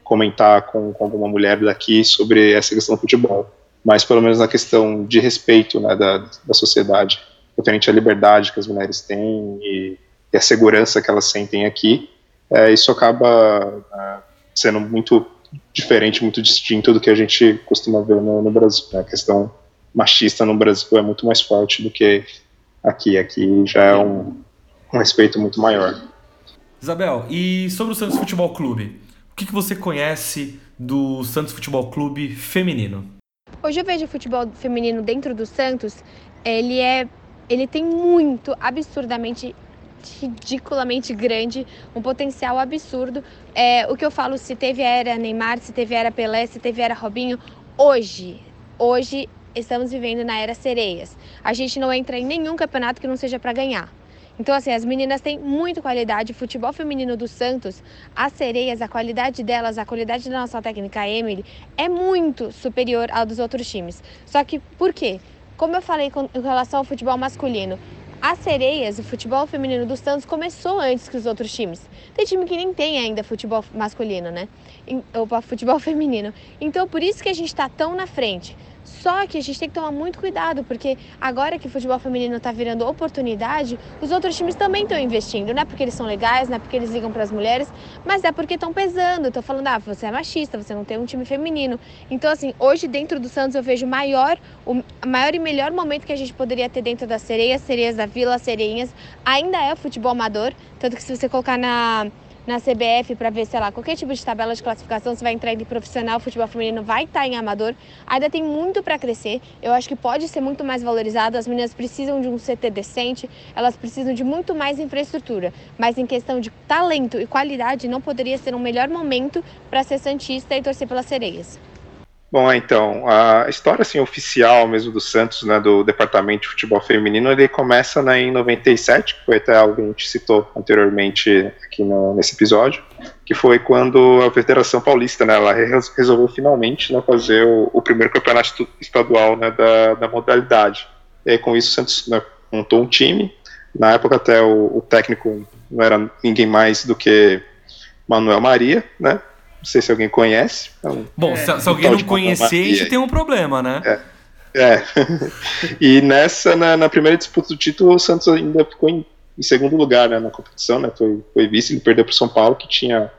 comentar com, com alguma mulher daqui sobre essa questão do futebol. Mas pelo menos na questão de respeito né, da, da sociedade, referente à liberdade que as mulheres têm e, e a segurança que elas sentem aqui, é, isso acaba é, sendo muito diferente, muito distinto do que a gente costuma ver no, no Brasil. Né? A questão machista no Brasil é muito mais forte do que aqui. Aqui já é um, um respeito muito maior. Isabel, e sobre o Santos Futebol Clube? O que, que você conhece do Santos Futebol Clube feminino? Hoje eu vejo o futebol feminino dentro do Santos, ele é ele tem muito, absurdamente ridiculamente grande, um potencial absurdo. É, o que eu falo, se teve era Neymar, se teve era Pelé, se teve era Robinho, hoje, hoje estamos vivendo na era sereias. A gente não entra em nenhum campeonato que não seja para ganhar. Então, assim, as meninas têm muito qualidade. O futebol feminino do Santos, as sereias, a qualidade delas, a qualidade da nossa técnica Emily é muito superior ao dos outros times. Só que por quê? Como eu falei com, em relação ao futebol masculino, as sereias, o futebol feminino do Santos começou antes que os outros times. Tem time que nem tem ainda futebol masculino, né? Opa, futebol [LAUGHS] feminino. Então, por isso que a gente está tão na frente. Só que a gente tem que tomar muito cuidado, porque agora que o futebol feminino está virando oportunidade, os outros times também estão investindo. Não é porque eles são legais, não é porque eles ligam para as mulheres, mas é porque estão pesando. Estão falando, ah, você é machista, você não tem um time feminino. Então, assim, hoje dentro do Santos eu vejo maior, o maior e melhor momento que a gente poderia ter dentro das sereias, sereias da Vila, sereinhas, ainda é o futebol amador. Tanto que se você colocar na na CBF para ver, sei lá, qualquer tipo de tabela de classificação, você vai entrar em profissional, futebol feminino vai estar tá em amador. Ainda tem muito para crescer. Eu acho que pode ser muito mais valorizado. As meninas precisam de um CT decente, elas precisam de muito mais infraestrutura. Mas em questão de talento e qualidade, não poderia ser um melhor momento para ser santista e torcer pelas sereias. Bom, é, então, a história assim, oficial mesmo do Santos, né, do Departamento de Futebol Feminino, ele começa né, em 97, que foi até algo que a gente citou anteriormente aqui no, nesse episódio, que foi quando a Federação Paulista, né, ela resolveu finalmente né, fazer o, o, primeiro campeonato estadual né, da, da modalidade. E aí, com isso o Santos né, montou um time, na época até o, o técnico não era ninguém mais do que Manuel Maria, né, não sei se alguém conhece. Então, Bom, é, se, se, alguém não conhecer, a gente tem um problema, né? É. é. [LAUGHS] e nessa, na, na, primeira disputa do título, o Santos ainda ficou em, em segundo lugar né, na competição, né? Foi, foi vice, ele perdeu para o São Paulo, que tinha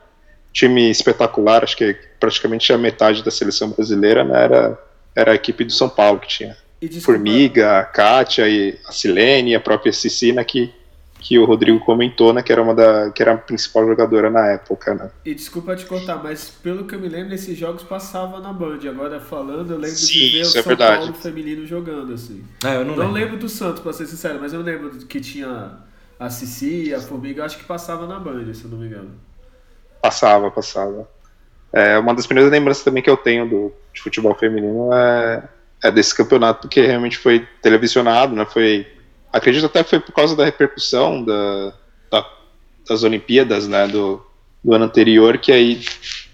time espetacular, acho que praticamente a metade da seleção brasileira né, era, era a equipe do São Paulo, que tinha Formiga, a Kátia, e a Silene, a própria Cicina, que que o Rodrigo comentou, né, que era uma da que era a principal jogadora na época, né? E desculpa te contar, mas pelo que eu me lembro, esses jogos passavam na Band. Agora falando, eu lembro Sim, de ver o é São verdade. Paulo feminino jogando assim. É, eu não, não lembro. lembro do Santos, para ser sincero, mas eu lembro que tinha a Cici, a Formiga, acho que passava na Band, se eu não me engano. Passava, passava. É, uma das primeiras lembranças também que eu tenho do de futebol feminino é, é desse campeonato, porque realmente foi televisionado, né? Foi acredito até que foi por causa da repercussão da, da, das Olimpíadas, né, do, do ano anterior, que aí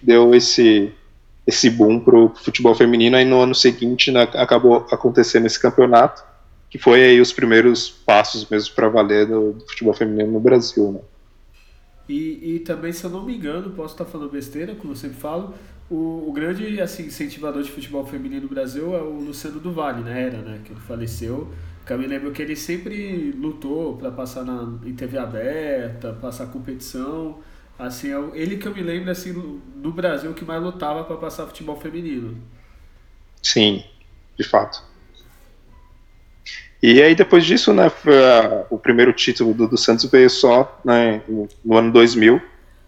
deu esse esse boom pro futebol feminino, aí no ano seguinte né, acabou acontecendo esse campeonato, que foi aí os primeiros passos mesmo para valer do, do, futebol feminino no Brasil, né? E, e também, se eu não me engano, posso estar falando besteira, como eu sempre falo, o, o grande assim, incentivador de futebol feminino no Brasil é o Luciano do né? Era, né? Que ele faleceu. Que eu me lembro que ele sempre lutou para passar na, em TV aberta, passar competição. Assim, é ele que eu me lembro assim, do Brasil que mais lutava para passar futebol feminino. Sim, de fato. E aí depois disso, né, o primeiro título do, do Santos veio só né, no, no, ano 2000,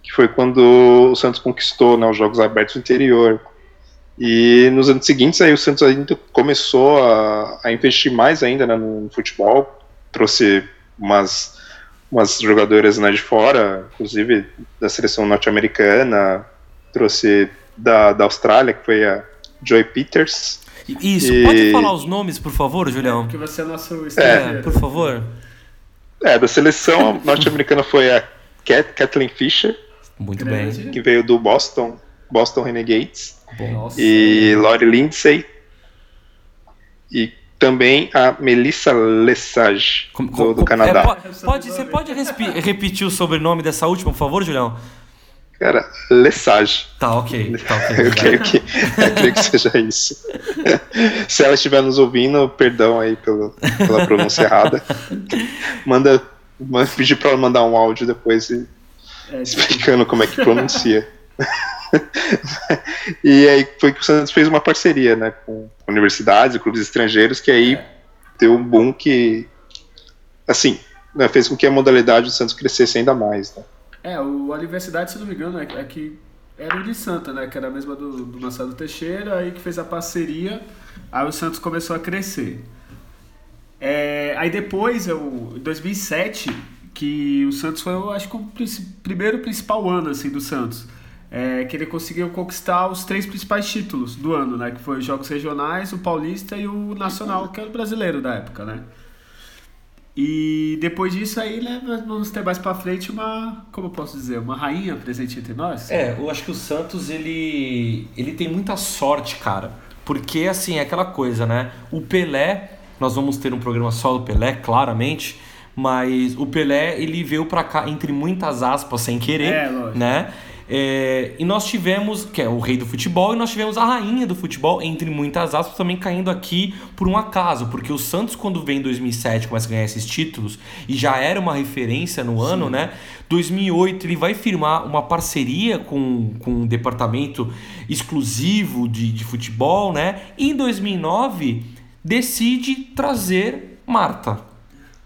que foi quando o Santos conquistou né, os Jogos Abertos do Interior. E nos anos seguintes aí o Santos ainda começou a, a investir mais ainda né, no futebol, trouxe umas umas jogadoras né, de fora, inclusive da seleção norte-americana, trouxe da, da Austrália, que foi a Joy Peters. Isso, e... pode falar os nomes, por favor, Julião? Que você é nosso É, por favor. É, da seleção [LAUGHS] norte-americana foi a Kat, Kathleen Fisher. Muito bem. Que veio do Boston, Boston Renegades. Nossa. E Lori Lindsay. E também a Melissa Lesage, do, do Canadá. É, pode, você pode repetir o sobrenome dessa última, por favor, Julião? Cara, Lesage. Tá, ok. Tá, okay eu, creio que, eu creio que seja isso. [LAUGHS] Se ela estiver nos ouvindo, perdão aí pelo, pela pronúncia errada. Manda, manda pedir para ela mandar um áudio depois e, é, explicando como é que pronuncia. [LAUGHS] [LAUGHS] e aí foi que o Santos fez uma parceria né, com universidades e clubes estrangeiros, que aí é. deu um boom que, assim, né, fez com que a modalidade do Santos crescesse ainda mais. Né? É, o, a universidade, se não me engano, é, é que era o de Santa, né, que era a mesma do, do Marcelo Teixeira, aí que fez a parceria, aí o Santos começou a crescer. É, aí depois, eu, em 2007, que o Santos foi, eu acho que o primeiro principal ano assim, do Santos é, que ele conseguiu conquistar os três principais títulos do ano, né? Que foi os Jogos Regionais, o Paulista e o Nacional, que era o brasileiro da época, né? E depois disso aí, né, nós vamos ter mais pra frente uma, como eu posso dizer, uma rainha presente entre nós. É, eu acho que o Santos, ele, ele tem muita sorte, cara. Porque, assim, é aquela coisa, né? O Pelé, nós vamos ter um programa só do Pelé, claramente, mas o Pelé, ele veio pra cá, entre muitas aspas, sem querer, é, né? É, e nós tivemos, que é o rei do futebol, e nós tivemos a rainha do futebol, entre muitas aspas, também caindo aqui por um acaso, porque o Santos, quando vem em 2007, começa a ganhar esses títulos, e já era uma referência no ano, Sim. né? 2008 ele vai firmar uma parceria com, com um departamento exclusivo de, de futebol, né? E em 2009 decide trazer Marta,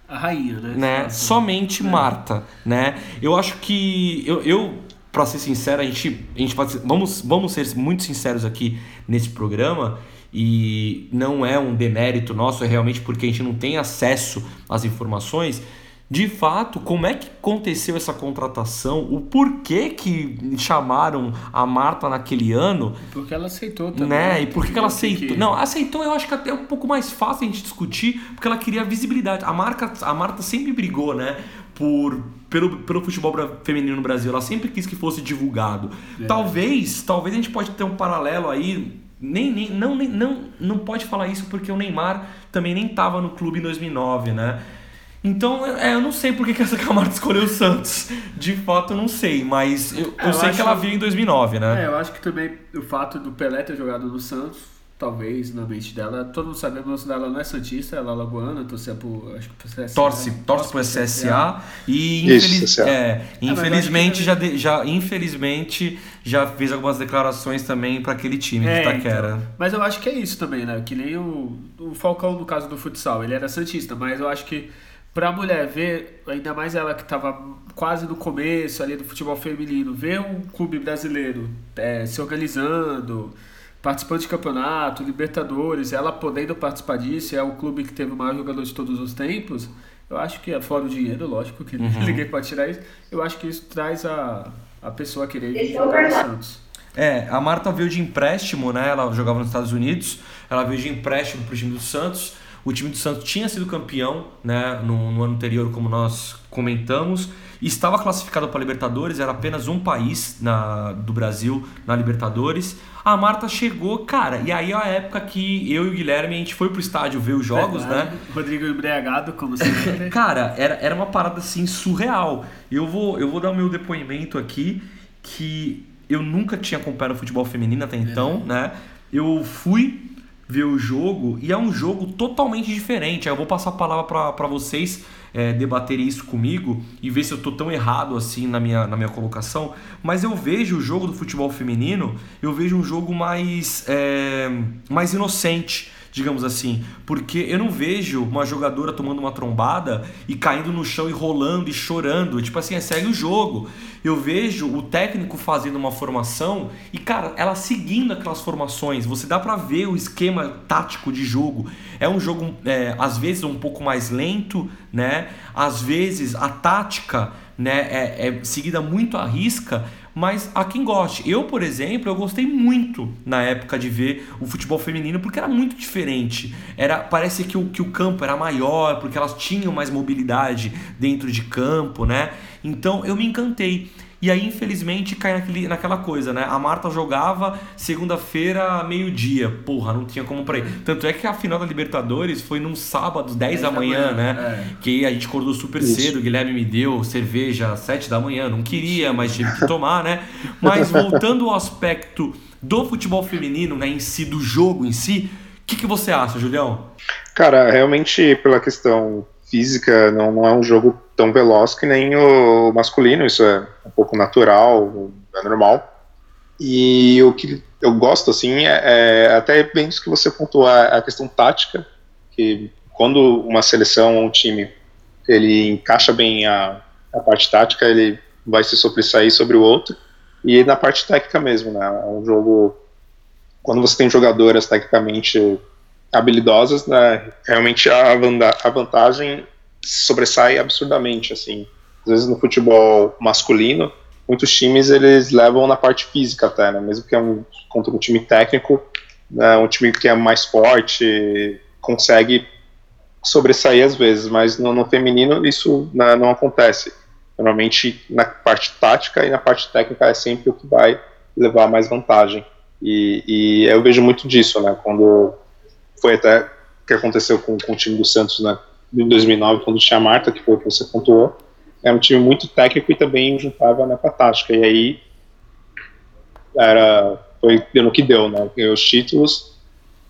a rainha, né? né? Somente é. Marta, né? Eu acho que eu, eu para ser sincero, a gente, a gente pode ser, vamos, vamos ser muito sinceros aqui nesse programa e não é um demérito nosso, é realmente porque a gente não tem acesso às informações. De fato, como é que aconteceu essa contratação? O porquê que chamaram a Marta naquele ano? Porque ela aceitou também. Né? E por que ela aceitou? Que... Não, aceitou eu acho que até é um pouco mais fácil a gente discutir, porque ela queria visibilidade. A, marca, a Marta sempre brigou, né? por pelo, pelo futebol feminino no Brasil. Ela sempre quis que fosse divulgado. É. Talvez, talvez a gente pode ter um paralelo aí. Nem, nem, não, nem, não, não pode falar isso porque o Neymar também nem estava no clube em 2009, né? Então, é, eu não sei por que, que essa [LAUGHS] Camargo escolheu o Santos. De fato, eu não sei, mas eu, eu, é, eu sei que ela veio em 2009, né? É, eu acho que também o fato do Pelé ter jogado no Santos talvez na mente dela. Todo mundo sabe, a moça dela não é Santista, ela é lagoana, torce pro. Acho que pro CSA. Torce, né? torce pro CSA, CSA e infeliz, Isso, é, é, infelizmente já, de, já infelizmente já fez algumas declarações também para aquele time é, de Itaquera. Então, mas eu acho que é isso também, né? Que nem o, o Falcão no caso do futsal, ele era Santista, mas eu acho que pra mulher ver, ainda mais ela que tava quase no começo ali do futebol feminino, ver um clube brasileiro é, se organizando, participando de campeonato, Libertadores, ela podendo participar disso, é o clube que teve o maior jogador de todos os tempos, eu acho que, é fora o dinheiro, lógico, que uhum. [LAUGHS] ninguém pode tirar isso, eu acho que isso traz a, a pessoa a querer jogar no Santos. É, a Marta veio de empréstimo, né? Ela jogava nos Estados Unidos, ela veio de empréstimo para o time do Santos. O time do Santos tinha sido campeão, né? No, no ano anterior, como nós comentamos. estava classificado para a Libertadores, era apenas um país na, do Brasil na Libertadores. A Marta chegou, cara, e aí é a época que eu e o Guilherme a gente foi pro estádio ver os jogos, Verdade. né? Rodrigo embriagado, como sempre. [LAUGHS] Cara, era, era uma parada assim surreal. Eu vou, eu vou dar o meu depoimento aqui que eu nunca tinha acompanhado futebol feminino até então, né? Eu fui ver o jogo e é um jogo totalmente diferente. Aí eu vou passar a palavra para vocês é, debaterem isso comigo e ver se eu tô tão errado assim na minha, na minha colocação. Mas eu vejo o jogo do futebol feminino, eu vejo um jogo mais, é, mais inocente digamos assim, porque eu não vejo uma jogadora tomando uma trombada e caindo no chão e rolando e chorando, tipo assim, é segue o jogo. Eu vejo o técnico fazendo uma formação e cara, ela seguindo aquelas formações, você dá para ver o esquema tático de jogo. É um jogo é, às vezes um pouco mais lento, né? Às vezes a tática, né, é, é seguida muito à risca, mas a quem goste. Eu, por exemplo, eu gostei muito na época de ver o futebol feminino porque era muito diferente. Era parece que o, que o campo era maior, porque elas tinham mais mobilidade dentro de campo, né? Então eu me encantei. E aí, infelizmente, cai naquele, naquela coisa, né? A Marta jogava segunda-feira, meio-dia. Porra, não tinha como pra ir. Tanto é que a final da Libertadores foi num sábado, 10 da manhã, né? É. Que a gente acordou super Isso. cedo. O Guilherme me deu cerveja às 7 da manhã. Não queria, mas tive que tomar, né? Mas voltando ao aspecto do futebol feminino, né? Em si, do jogo em si, o que, que você acha, Julião? Cara, realmente, pela questão física, não, não é um jogo tão veloz que nem o masculino, isso é um pouco natural, é normal. E o que eu gosto, assim, é, é até bem isso que você pontuou, a a questão tática, que quando uma seleção ou um time ele encaixa bem a, a parte tática, ele vai se sobressair sobre o outro. E na parte técnica mesmo, né? É um jogo. Quando você tem jogadoras tecnicamente habilidosas, né? Realmente a, a vantagem sobressai absurdamente, assim. Às vezes no futebol masculino, muitos times eles levam na parte física até, né? Mesmo que é um, contra um time técnico, né? um time que é mais forte, consegue sobressair às vezes, mas no, no feminino isso né, não acontece. Normalmente na parte tática e na parte técnica é sempre o que vai levar mais vantagem. E, e eu vejo muito disso, né? Quando foi até que aconteceu com, com o time do Santos, né? Em 2009, quando tinha a Marta, que foi o que você pontuou, era um time muito técnico e também juntava né, com a tática. E aí era, foi no que deu, né? Ganhou os títulos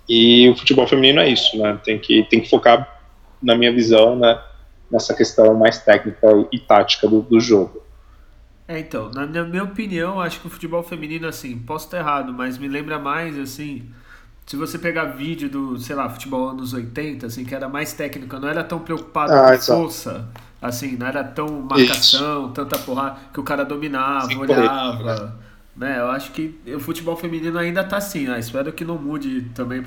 e o futebol feminino é isso, né? Tem que, tem que focar, na minha visão, né, nessa questão mais técnica e tática do, do jogo. É, então, na minha opinião, acho que o futebol feminino, assim, posso estar errado, mas me lembra mais, assim, se você pegar vídeo do, sei lá, futebol anos 80, assim, que era mais técnico, não era tão preocupado Ah, com exato. força, assim, não era tão marcação, tanta porrada, que o cara dominava, correr, olhava, né? Eu acho que o futebol feminino ainda tá assim, né? Espero que não mude também,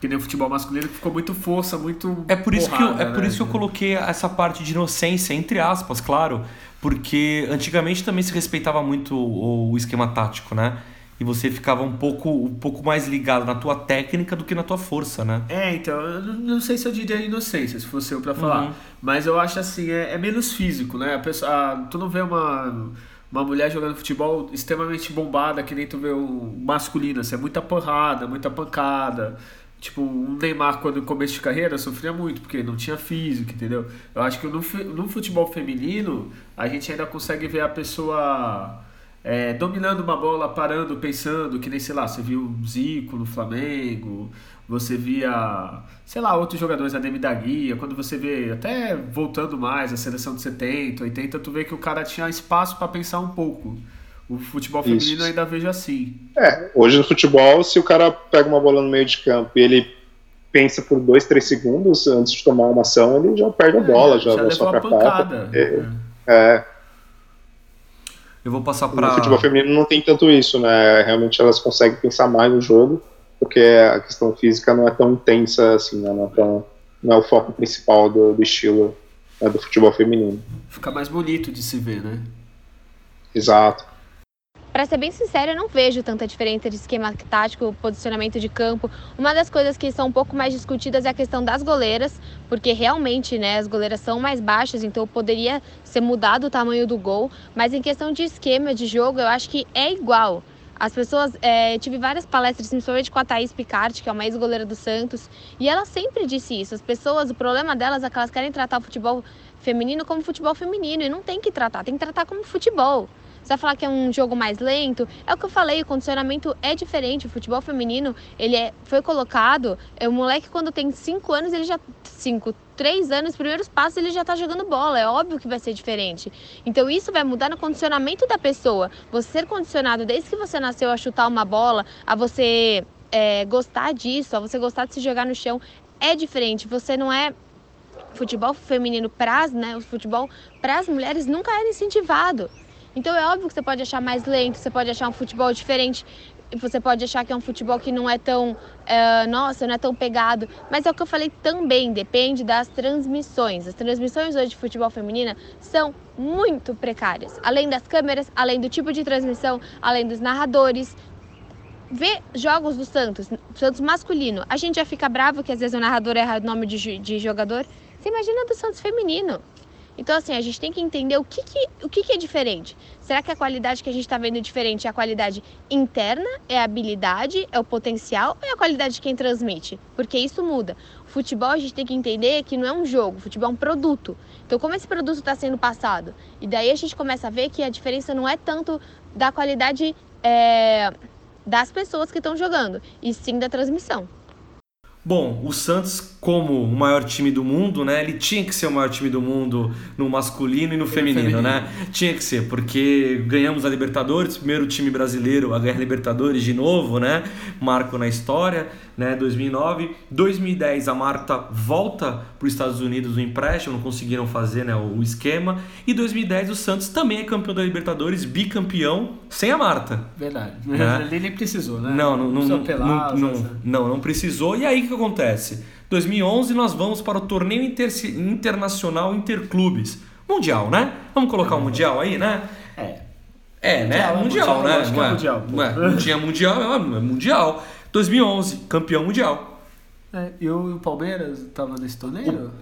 que nem o futebol masculino, que ficou muito força, muito É por isso que eu, porrada, é por né? isso que eu coloquei essa parte de inocência, entre aspas, claro. Porque antigamente também se respeitava muito o, o esquema tático, né? E você ficava um pouco, um pouco mais ligado na tua técnica do que na tua força, né? É, então, eu não sei se eu diria inocência, se fosse eu pra falar. Uhum. Mas eu acho assim, é, é menos físico, né? A pessoa, ah, tu não vê uma, uma mulher jogando futebol extremamente bombada, que nem tu vê o masculino, assim, é muita porrada, muita pancada. Tipo, um Neymar, quando no começo de carreira, sofria muito, porque não tinha físico, entendeu? Eu acho que no, no futebol feminino, a gente ainda consegue ver a pessoa é, dominando uma bola, parando, pensando, que nem, sei lá, você viu o Zico no Flamengo, você via, sei lá, outros jogadores, a Demi da Guia, quando você vê, até voltando mais, a seleção de 70, 80, tu vê que o cara tinha espaço para pensar um pouco. O futebol Isso. feminino eu ainda vejo assim. É, hoje no futebol, se o cara pega uma bola no meio de campo e ele pensa por dois, três segundos antes de tomar uma ação, ele já perde a bola, já, já vai levou só a pra pancada. É, é, Eu vou passar no pra. futebol feminino não tem tanto isso, né? Realmente elas conseguem pensar mais no jogo, porque a questão física não é tão intensa assim, né? não, é tão- não é o foco principal do, do estilo né, do futebol feminino. Fica mais bonito de se ver, né? Exato. Para ser bem sincero, eu não vejo tanta diferença de esquema tático, posicionamento de campo. Uma das coisas que são um pouco mais discutidas é a questão das goleiras, porque realmente, né, as goleiras são mais baixas, então poderia ser mudado o tamanho do gol, mas em questão de esquema de jogo, eu acho que é igual. As pessoas, é, tive várias palestras, principalmente com a Thaís Picard, que é uma ex-goleira do Santos, e ela sempre disse isso. As pessoas, o problema delas é que elas querem tratar o futebol feminino como futebol feminino, e não tem que tratar, tem que tratar como futebol. Você vai falar que é um jogo mais lento? É o que eu falei, o condicionamento é diferente. O futebol feminino, ele é, foi colocado. É, o moleque, quando tem 5 anos, ele já. 5, 3 anos, primeiros passos, ele já tá jogando bola. É óbvio que vai ser diferente. Então, isso vai mudar no condicionamento da pessoa. Você ser condicionado desde que você nasceu a chutar uma bola, a você é, gostar disso, a você gostar de se jogar no chão, é diferente. Você não é futebol feminino para né, o futebol para as mulheres nunca era incentivado. Então é óbvio que você pode achar mais lento, você pode achar um futebol diferente, você pode achar que é um futebol que não é tão, uh, nossa, não é tão pegado. Mas é o que eu falei também, depende das transmissões. As transmissões hoje de futebol feminina são muito precárias. Além das câmeras, além do tipo de transmissão, além dos narradores. Ver jogos do Santos, Santos masculino, a gente já fica bravo que às vezes o narrador erra o nome de, de jogador. Você imagina do Santos feminino. Então, assim, a gente tem que entender o que, que, o que, que é diferente. Será que a qualidade que a gente está vendo diferente é a qualidade interna, é a habilidade, é o potencial ou é a qualidade de quem transmite? Porque isso muda. O futebol a gente tem que entender que não é um jogo, o futebol é um produto. Então, como esse produto está sendo passado? E daí a gente começa a ver que a diferença não é tanto da qualidade é, das pessoas que estão jogando, e sim da transmissão. Bom, o Santos, como o maior time do mundo, né? Ele tinha que ser o maior time do mundo no masculino e no feminino, feminino, né? Tinha que ser, porque ganhamos a Libertadores, primeiro time brasileiro a ganhar a Libertadores de novo, né? Marco na história né, 2009. 2010 a Marta volta para os Estados Unidos no empréstimo, não conseguiram fazer né, o esquema. E 2010 o Santos também é campeão da Libertadores, bicampeão, sem a Marta. Verdade. Né? Ele nem precisou, né? Não, não, não, não, não, não, não precisou. E aí o que acontece? 2011 nós vamos para o torneio inter internacional interclubes. Mundial, né? Vamos colocar o um mundial aí, né? É. É, né? Mundial, mundial, né? Acho que é mundial. Não tinha mundial, é mundial. 2011, campeão mundial. É, e o Palmeiras estava nesse torneio?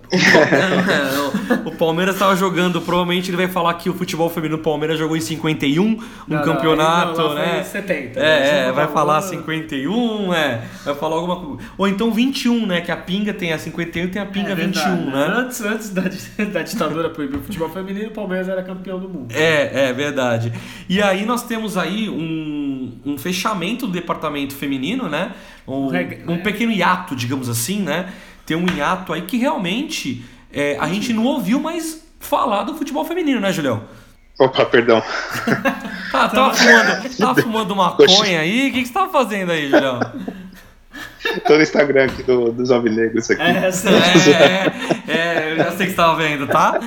O, [LAUGHS] o Palmeiras estava jogando, provavelmente ele vai falar que o futebol feminino do Palmeiras jogou em 51, um não, campeonato, não, né? 70, é, né? é vai falar 51, é, vai falar alguma coisa. Ou então 21, né? Que a pinga tem a 51 e tem a pinga é, 21, né? né? Antes, antes da, [LAUGHS] da ditadura proibir o futebol feminino, o Palmeiras era campeão do mundo. É, é verdade. E aí nós temos aí um, um fechamento do departamento feminino, né? Um, um pequeno hiato, digamos assim, né? Tem um hiato aí que realmente é, a gente não ouviu mais falar do futebol feminino, né, Julião? Opa, perdão. [LAUGHS] [LAUGHS] tá, tava fumando, tava [LAUGHS] fumando maconha aí? O que, que você tava fazendo aí, Julião? Tô no Instagram aqui do, dos Alvinegros aqui. É, é, é, eu já sei que você tava vendo, tá?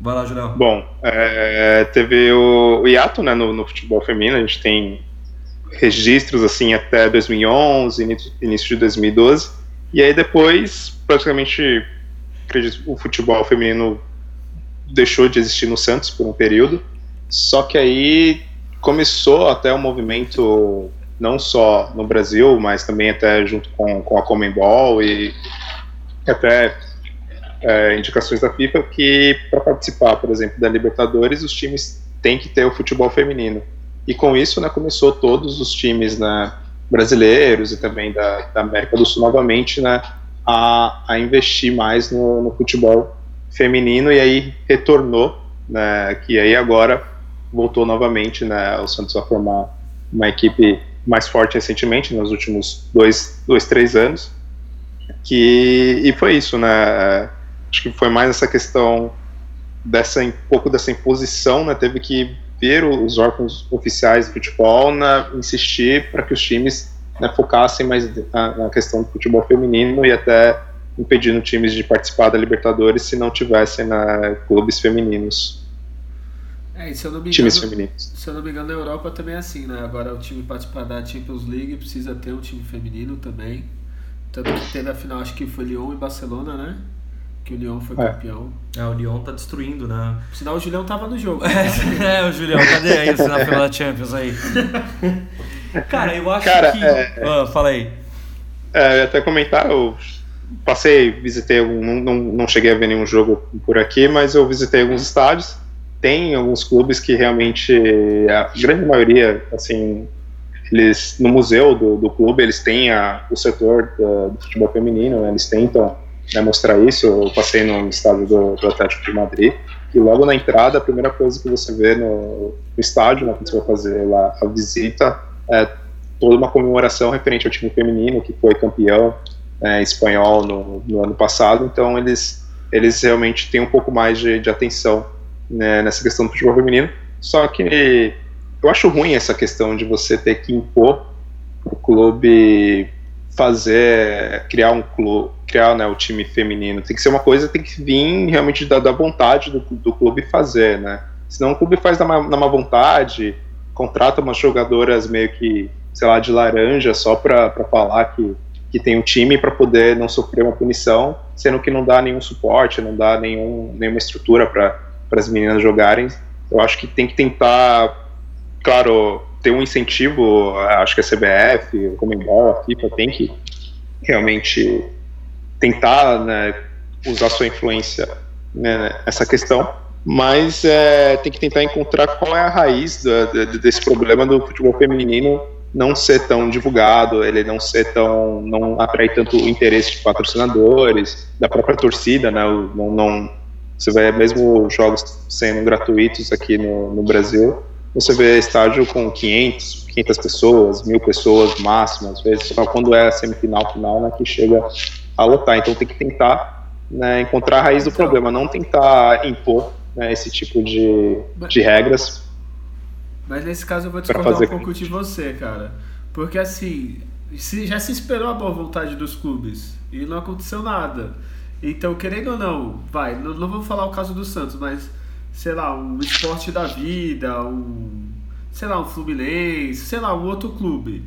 Vai lá, Julião. Bom, é, teve o, o hiato né, no, no futebol feminino, a gente tem registros assim até 2011, início de 2012. E aí depois, praticamente, acredito, o futebol feminino deixou de existir no Santos por um período. Só que aí começou até o um movimento não só no Brasil, mas também até junto com, com a Comembol e até é, indicações da FIFA que para participar, por exemplo, da Libertadores, os times têm que ter o futebol feminino. E com isso, né, começou todos os times né, brasileiros e também da, da América do Sul novamente né, a, a investir mais no, no futebol feminino e aí retornou, né, que aí agora voltou novamente né, o Santos a formar uma equipe mais forte recentemente, nos últimos dois, dois três anos. Que, e foi isso, né? Acho que foi mais essa questão dessa um pouco dessa imposição, né? Teve que ver os órgãos oficiais de futebol na insistir para que os times né, focassem mais na, na, questão do futebol feminino e até impedindo times de participar da Libertadores se não tivessem né, clubes femininos. É, se eu não me times engano, femininos. Se eu não me engano, na Europa também é assim, né? Agora o time participar da Champions League precisa ter um time feminino também. Tanto que teve a final, acho que foi Lyon e Barcelona, né? Que o Lyon foi É. campeão. É, o Lyon tá destruindo, né? Sinal o Julião tava no jogo. É, [LAUGHS] o Julião, cadê aí você na final da Champions aí? [LAUGHS] Cara, eu acho Cara, que. é- Ah, fala aí. É, até comentar, eu passei, visitei algum, não, não, não cheguei a ver nenhum jogo por aqui, mas eu visitei alguns estádios. Tem alguns clubes que realmente, a grande maioria, assim, eles no museu do, do clube eles têm a, o setor da- do futebol feminino, né, eles tentam mostrar isso. Eu passei no estádio do, do Atlético de Madrid e logo na entrada a primeira coisa que você vê no, no estádio, né, quando você vai fazer lá a visita, é toda uma comemoração referente ao time feminino que foi campeão é, espanhol no, no ano passado. Então eles eles realmente têm um pouco mais de, de atenção né, nessa questão do futebol feminino. Só que eu acho ruim essa questão de você ter que impor o clube fazer criar um clube criar né, o time feminino. Tem que ser uma coisa tem que vir realmente da, da vontade do, do clube fazer né? Senão o clube faz na má, na má vontade contrata umas jogadoras meio que sei lá de laranja só para falar que que tem um time para poder não sofrer uma punição sendo que não dá nenhum suporte não dá nenhum, nenhuma estrutura para as meninas jogarem. Eu acho que tem que tentar claro, ter um incentivo, acho que a CBF, o Comembol, a FIFA tem que realmente tentar né, usar sua influência né, nessa questão, mas é, tem que tentar encontrar qual é a raiz da, desse problema do futebol feminino não ser tão divulgado, ele não ser tão, não atrair tanto interesse de patrocinadores, da própria torcida, né, não, não você vê mesmo jogos sendo gratuitos aqui no, no Brasil, você vê estádio com 500, 500 pessoas, mil pessoas máximo, às vezes, só quando é semifinal, final, né, que chega a lotar. Então tem que tentar né, encontrar a raiz do problema, não tentar impor né, esse tipo de, de regras. Mas nesse caso eu vou discordar um pouco de você, cara. Porque assim, se, já se esperou a boa vontade dos clubes e não aconteceu nada. Então, querendo ou não, vai, não, não vou falar o caso do Santos, mas sei lá, um esporte da vida, um, sei lá, um Fluminense, sei lá, um outro clube.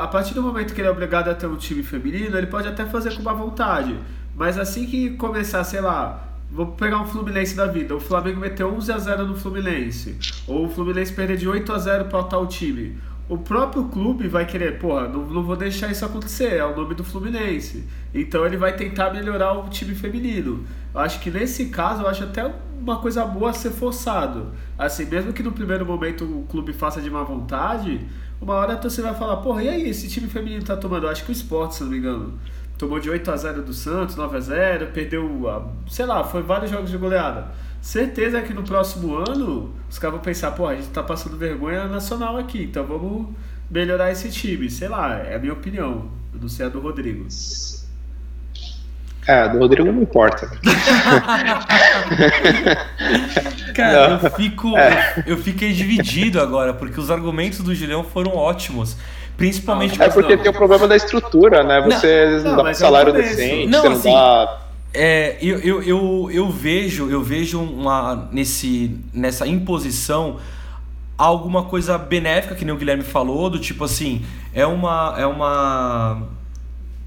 A partir do momento que ele é obrigado a ter um time feminino, ele pode até fazer com má vontade. Mas assim que começar, sei lá, vou pegar um Fluminense da vida, o Flamengo meteu 11 a 0 no Fluminense, ou o Fluminense perder de 8 a 0 para tal time. O próprio clube vai querer, porra, não, não vou deixar isso acontecer, é o nome do Fluminense. Então ele vai tentar melhorar o time feminino. Eu acho que nesse caso, eu acho até uma coisa boa ser forçado. Assim, mesmo que no primeiro momento o clube faça de má vontade, uma hora a torcida vai falar, porra, e aí, esse time feminino tá tomando? Eu acho que o esporte, se não me engano, tomou de 8 a 0 do Santos, 9 a 0 perdeu, a, sei lá, foi vários jogos de goleada. Certeza que no próximo ano os caras vão pensar, pô, a gente tá passando vergonha nacional aqui, então vamos melhorar esse time. Sei lá, é a minha opinião. Eu não sei a do Rodrigo. É, do Rodrigo não importa. [LAUGHS] Cara, eu fico. É. Eu fiquei dividido agora, porque os argumentos do Julião foram ótimos. Principalmente É porque não. tem o problema da estrutura, né? Você não, não dá um salário é decente, não, você não assim, dá. É, eu, eu, eu, eu vejo, eu vejo uma, nesse, nessa imposição alguma coisa benéfica, que nem o Guilherme falou, do tipo assim, é uma. É uma.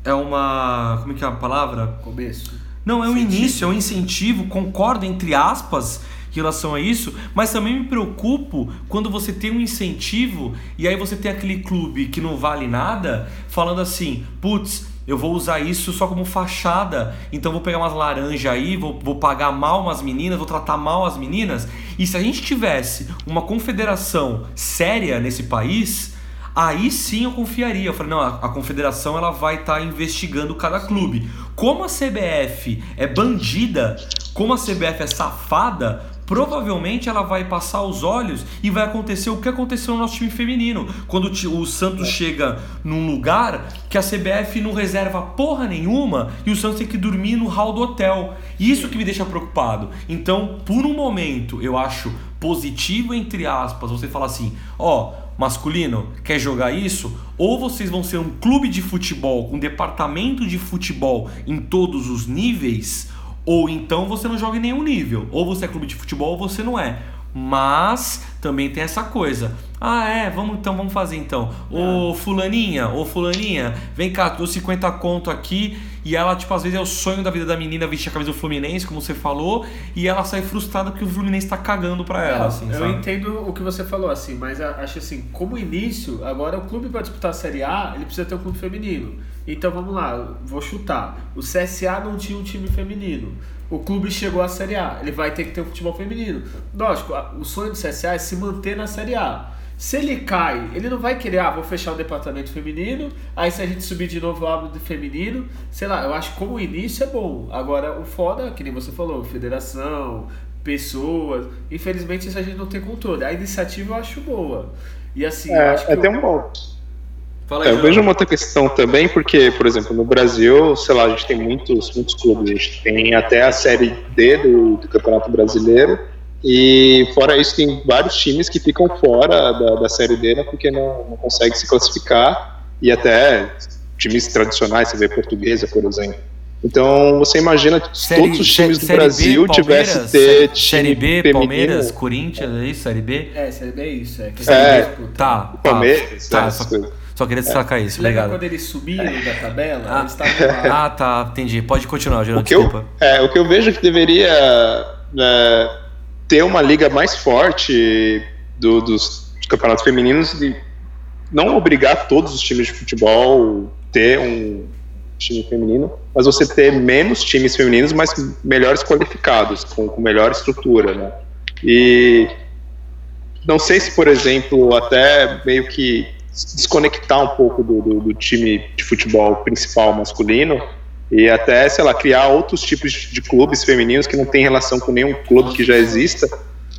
É uma. Como é que é a palavra? Começo. Não, é um Sentido. início, é um incentivo, concordo entre aspas em relação a isso, mas também me preocupo quando você tem um incentivo e aí você tem aquele clube que não vale nada falando assim, putz, eu vou usar isso só como fachada, então vou pegar umas laranjas aí, vou, vou pagar mal umas meninas, vou tratar mal as meninas. E se a gente tivesse uma confederação séria nesse país, aí sim eu confiaria. Eu falei, não, a, a confederação ela vai estar tá investigando cada clube. Como a CBF é bandida, como a CBF é safada, provavelmente ela vai passar os olhos e vai acontecer o que aconteceu no nosso time feminino. Quando o Santos chega num lugar que a CBF não reserva porra nenhuma e o Santos tem que dormir no hall do hotel. Isso que me deixa preocupado. Então, por um momento, eu acho positivo, entre aspas, você falar assim, ó, oh, masculino, quer jogar isso? Ou vocês vão ser um clube de futebol, um departamento de futebol em todos os níveis, ou então você não joga em nenhum nível. Ou você é clube de futebol ou você não é. Mas também tem essa coisa. Ah, é, vamos então, vamos fazer então. Ô fulaninha, ô fulaninha, vem cá, dou 50 conto aqui e ela, tipo, às vezes é o sonho da vida da menina vestir a camisa do Fluminense, como você falou, e ela sai frustrada porque o Fluminense tá cagando pra ela, assim, eu sabe? entendo o que você falou, assim, mas acho assim, como início, agora o clube para disputar a Série A, ele precisa ter um clube feminino. Então vamos lá, vou chutar. O CSA não tinha um time feminino. O clube chegou à Série A, ele vai ter que ter um futebol feminino. Lógico, o sonho do CSA é se manter na Série A. Se ele cai, ele não vai querer, ah, vou fechar o departamento feminino, aí se a gente subir de novo eu abro do feminino, sei lá, eu acho que como início é bom. Agora, o foda, que nem você falou, federação, pessoas, infelizmente isso a gente não tem controle. A iniciativa eu acho boa. E assim, eu É, acho que é o- uma, Fala É, eu João. vejo uma outra questão também, porque, por exemplo, no Brasil, sei lá, a gente tem muitos, muitos clubes, a gente tem até a Série D do, do Campeonato Brasileiro, e fora isso tem vários times que ficam fora da, da Série D, né, porque não, não conseguem se classificar, e até times tradicionais, você vê Portuguesa, por exemplo. Então, você imagina que Série- todos os times do Série Brasil tivessem ter Série B, time Palmeiras, feminino. Corinthians, é isso? Série B? É, Série B é isso, é. Que É. Série B. Tá, tá. Palmeiras, tá, né, só, queria destacar isso, Lembra obrigado. quando eles subiram da tabela? Ah. Eles estavam lá. Ah, tá, entendi. Pode continuar, Geraldo, que, eu, desculpa. é, o que eu vejo que deveria é, ter uma liga mais forte do- dos campeonatos femininos e não obrigar todos os times de futebol ter um time feminino, mas você ter menos times femininos, mas melhores qualificados, com, com melhor estrutura, né? E não sei se, por exemplo, até meio que desconectar um pouco do, do- do time de futebol principal masculino e até, sei lá, criar outros tipos de clubes femininos que não tem relação com nenhum clube que já exista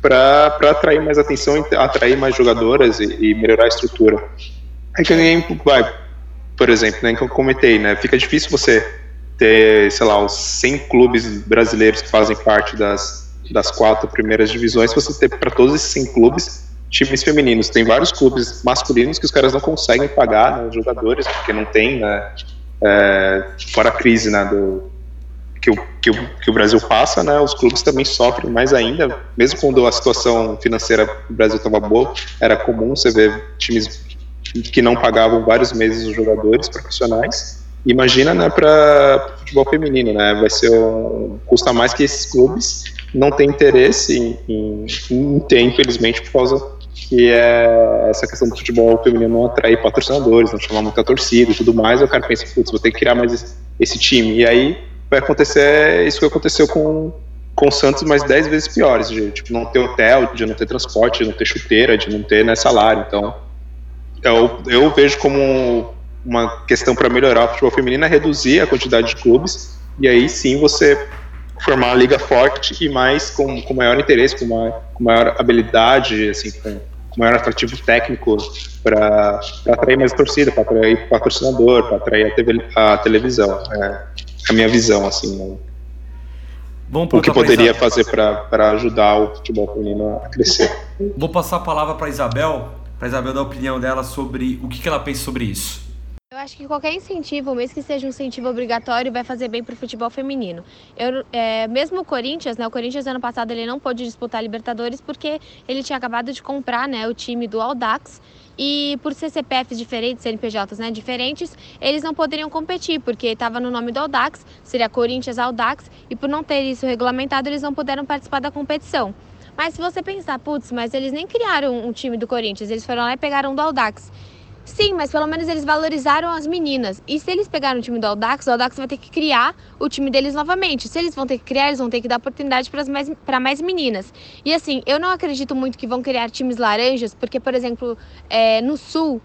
para atrair mais atenção, atrair mais jogadoras e, e melhorar a estrutura. É que nem vai, por exemplo, né, que eu comentei, né, fica difícil você ter, sei lá, os 100 clubes brasileiros que fazem parte das, das quatro primeiras divisões, você ter para todos esses 100 clubes times femininos. Tem vários clubes masculinos que os caras não conseguem pagar né, os jogadores, porque não tem, né, é, fora a crise né, do, que, o, que, o, que o Brasil passa, né, os clubes também sofrem mais ainda, mesmo quando a situação financeira do Brasil estava boa, era comum você ver times que não pagavam vários meses os jogadores profissionais. Imagina né, para futebol feminino, né, vai ser um, custa mais que esses clubes não têm interesse em, em, em ter, infelizmente, por causa que é essa questão do futebol feminino não atrair patrocinadores, não chamar muita torcida e tudo mais, o cara pensa, putz, vou ter que criar mais esse, time. E aí vai acontecer isso que aconteceu com, com o Santos, mas 10 vezes piores, de tipo, não ter hotel, de não ter transporte, de não ter chuteira, de não ter né, salário. Então, eu, eu vejo como uma questão para melhorar o futebol feminino é reduzir a quantidade de clubes, e aí sim você formar uma liga forte e mais com, com maior interesse, com maior, com maior habilidade, assim, com, com maior atrativo técnico para atrair mais torcida, para atrair patrocinador, para atrair a, TV, a televisão. É a minha visão, assim, né? Vamos o que poderia fazer para ajudar o futebol feminino a crescer. Vou passar a palavra para Isabel, para Isabel dar a opinião dela sobre o que, que ela pensa sobre isso. Acho que qualquer incentivo, mesmo que seja um incentivo obrigatório, vai fazer bem para o futebol feminino. Eu, é, mesmo o Corinthians, né? O Corinthians ano passado ele não pôde disputar a Libertadores porque ele tinha acabado de comprar, né, o time do Audax e por ser CPFs diferentes, CNPJs, né, diferentes, eles não poderiam competir porque estava no nome do Audax, seria Corinthians Audax e por não ter isso regulamentado, eles não puderam participar da competição. Mas se você pensar, putz, mas eles nem criaram um time do Corinthians, eles foram lá e pegaram do Audax. Sim, mas pelo menos eles valorizaram as meninas. E se eles pegaram o time do Audax, o Audax vai ter que criar o time deles novamente. Se eles vão ter que criar, eles vão ter que dar oportunidade para mais, mais meninas. E assim, eu não acredito muito que vão criar times laranjas, porque, por exemplo, é, no Sul,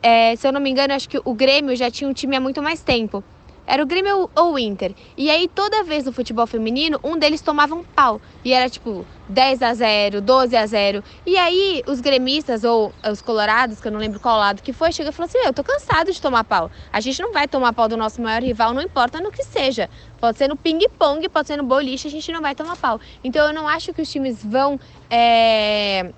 é, se eu não me engano, acho que o Grêmio já tinha um time há muito mais tempo. Era o Grêmio ou o Inter. E aí, toda vez no futebol feminino, um deles tomava um pau. E era tipo 10 a 0 12 a 0 E aí, os gremistas ou os colorados, que eu não lembro qual lado que foi, chegou e falou assim: Eu tô cansado de tomar pau. A gente não vai tomar pau do nosso maior rival, não importa no que seja. Pode ser no ping-pong, pode ser no boliche, a gente não vai tomar pau. Então, eu não acho que os times vão. É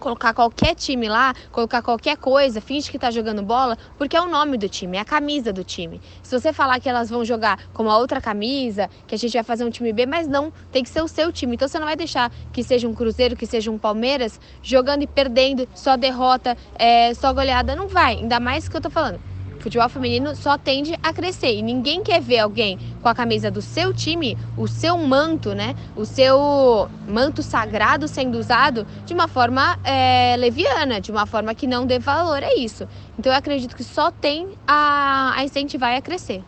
colocar qualquer time lá, colocar qualquer coisa, finge que tá jogando bola, porque é o nome do time, é a camisa do time. Se você falar que elas vão jogar com a outra camisa, que a gente vai fazer um time B, mas não, tem que ser o seu time. Então você não vai deixar que seja um Cruzeiro, que seja um Palmeiras, jogando e perdendo, só derrota, é, só goleada. Não vai, ainda mais que eu tô falando futebol feminino só tende a crescer e ninguém quer ver alguém com a camisa do seu time, o seu manto, né? O seu manto sagrado sendo usado de uma forma é, leviana, de uma forma que não dê valor a isso. Então eu acredito que só tem a, a incentivar a crescer.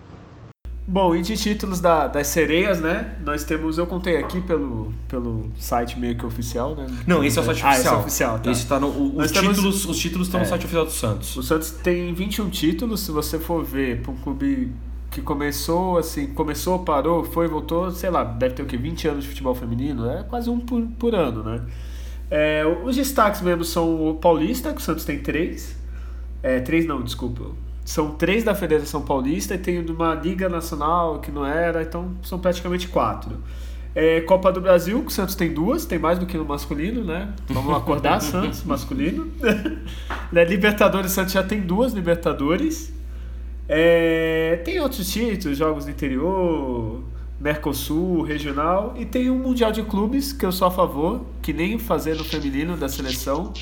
Bom, e de títulos da, das sereias, né? Nós temos, eu contei aqui pelo, pelo site meio que oficial, né? Não, esse é o site ah, oficial. Esse é oficial, tá. Esse tá no, o, os, temos, títulos, os títulos estão é, no site oficial do Santos. O Santos tem 21 títulos, se você for ver para um clube que começou, assim, começou, parou, foi, voltou, sei lá, deve ter o quê? 20 anos de futebol feminino, é quase um por, por ano, né? É, os destaques mesmo são o Paulista, que o Santos tem três. É, três não, desculpa são três da Federação Paulista e tem uma Liga Nacional que não era, então são praticamente quatro. É, Copa do Brasil, que o Santos tem duas, tem mais do que no masculino, né? Vamos [LAUGHS] acordar, Santos, masculino. [LAUGHS] né? Libertadores, Santos já tem duas Libertadores. É, tem outros títulos, jogos do interior, Mercosul, regional, e tem um Mundial de Clubes, que eu sou a favor, que nem fazer no feminino da seleção,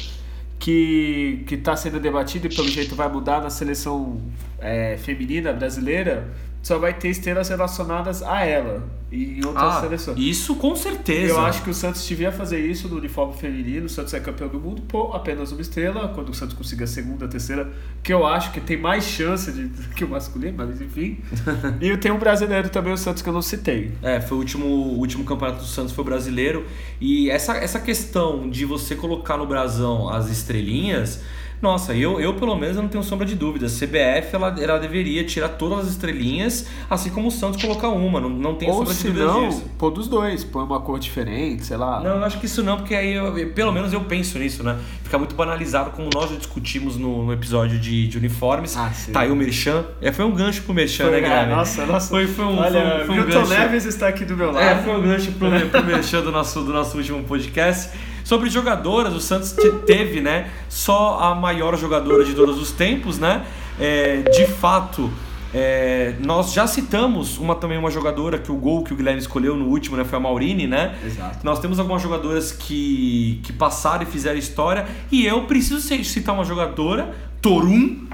que está sendo debatido e pelo jeito vai mudar na seleção é, feminina brasileira, só vai ter estrelas relacionadas a ela e em outras ah, seleções. Isso com certeza. Eu acho que o Santos devia fazer isso no uniforme feminino. O Santos é campeão do mundo, pô, apenas uma estrela. Quando o Santos conseguir a segunda, a terceira, que eu acho que tem mais chance de, [LAUGHS] que o masculino, mas enfim. [LAUGHS] e tem um brasileiro também, o Santos, que eu não citei. É, foi o último, o último campeonato do Santos, foi brasileiro. E essa, essa questão de você colocar no brasão as estrelinhas nossa, eu, eu pelo menos não tenho sombra de dúvida. A CBF ela, ela deveria tirar todas as estrelinhas, assim como o Santos colocar uma. Não, não tem sombra de dúvida não, disso. Pô, dos dois, põe uma cor diferente, sei lá. Não, eu acho que isso não, porque aí eu, pelo menos eu penso nisso, né? Fica muito banalizado, como nós já discutimos no, no episódio de, de uniformes. Ah, sim. Tá aí o Merchan. É, foi um gancho pro Merchan, foi, né, Guilherme? É, nossa, nossa. Foi, foi um, Olha, foi, foi um Milton gancho. Neves está aqui do meu lado. É, foi um gancho pro, pro [LAUGHS] Merchan do nosso, do nosso último podcast. Sobre jogadoras, o Santos teve, né, só a maior jogadora de todos os tempos, né? É, de fato, é, nós já citamos uma também uma jogadora que o gol que o Guilherme escolheu no último, né, foi a Maurine, né? Exato. Nós temos algumas jogadoras que, que passaram e fizeram história e eu preciso citar uma jogadora, Torum,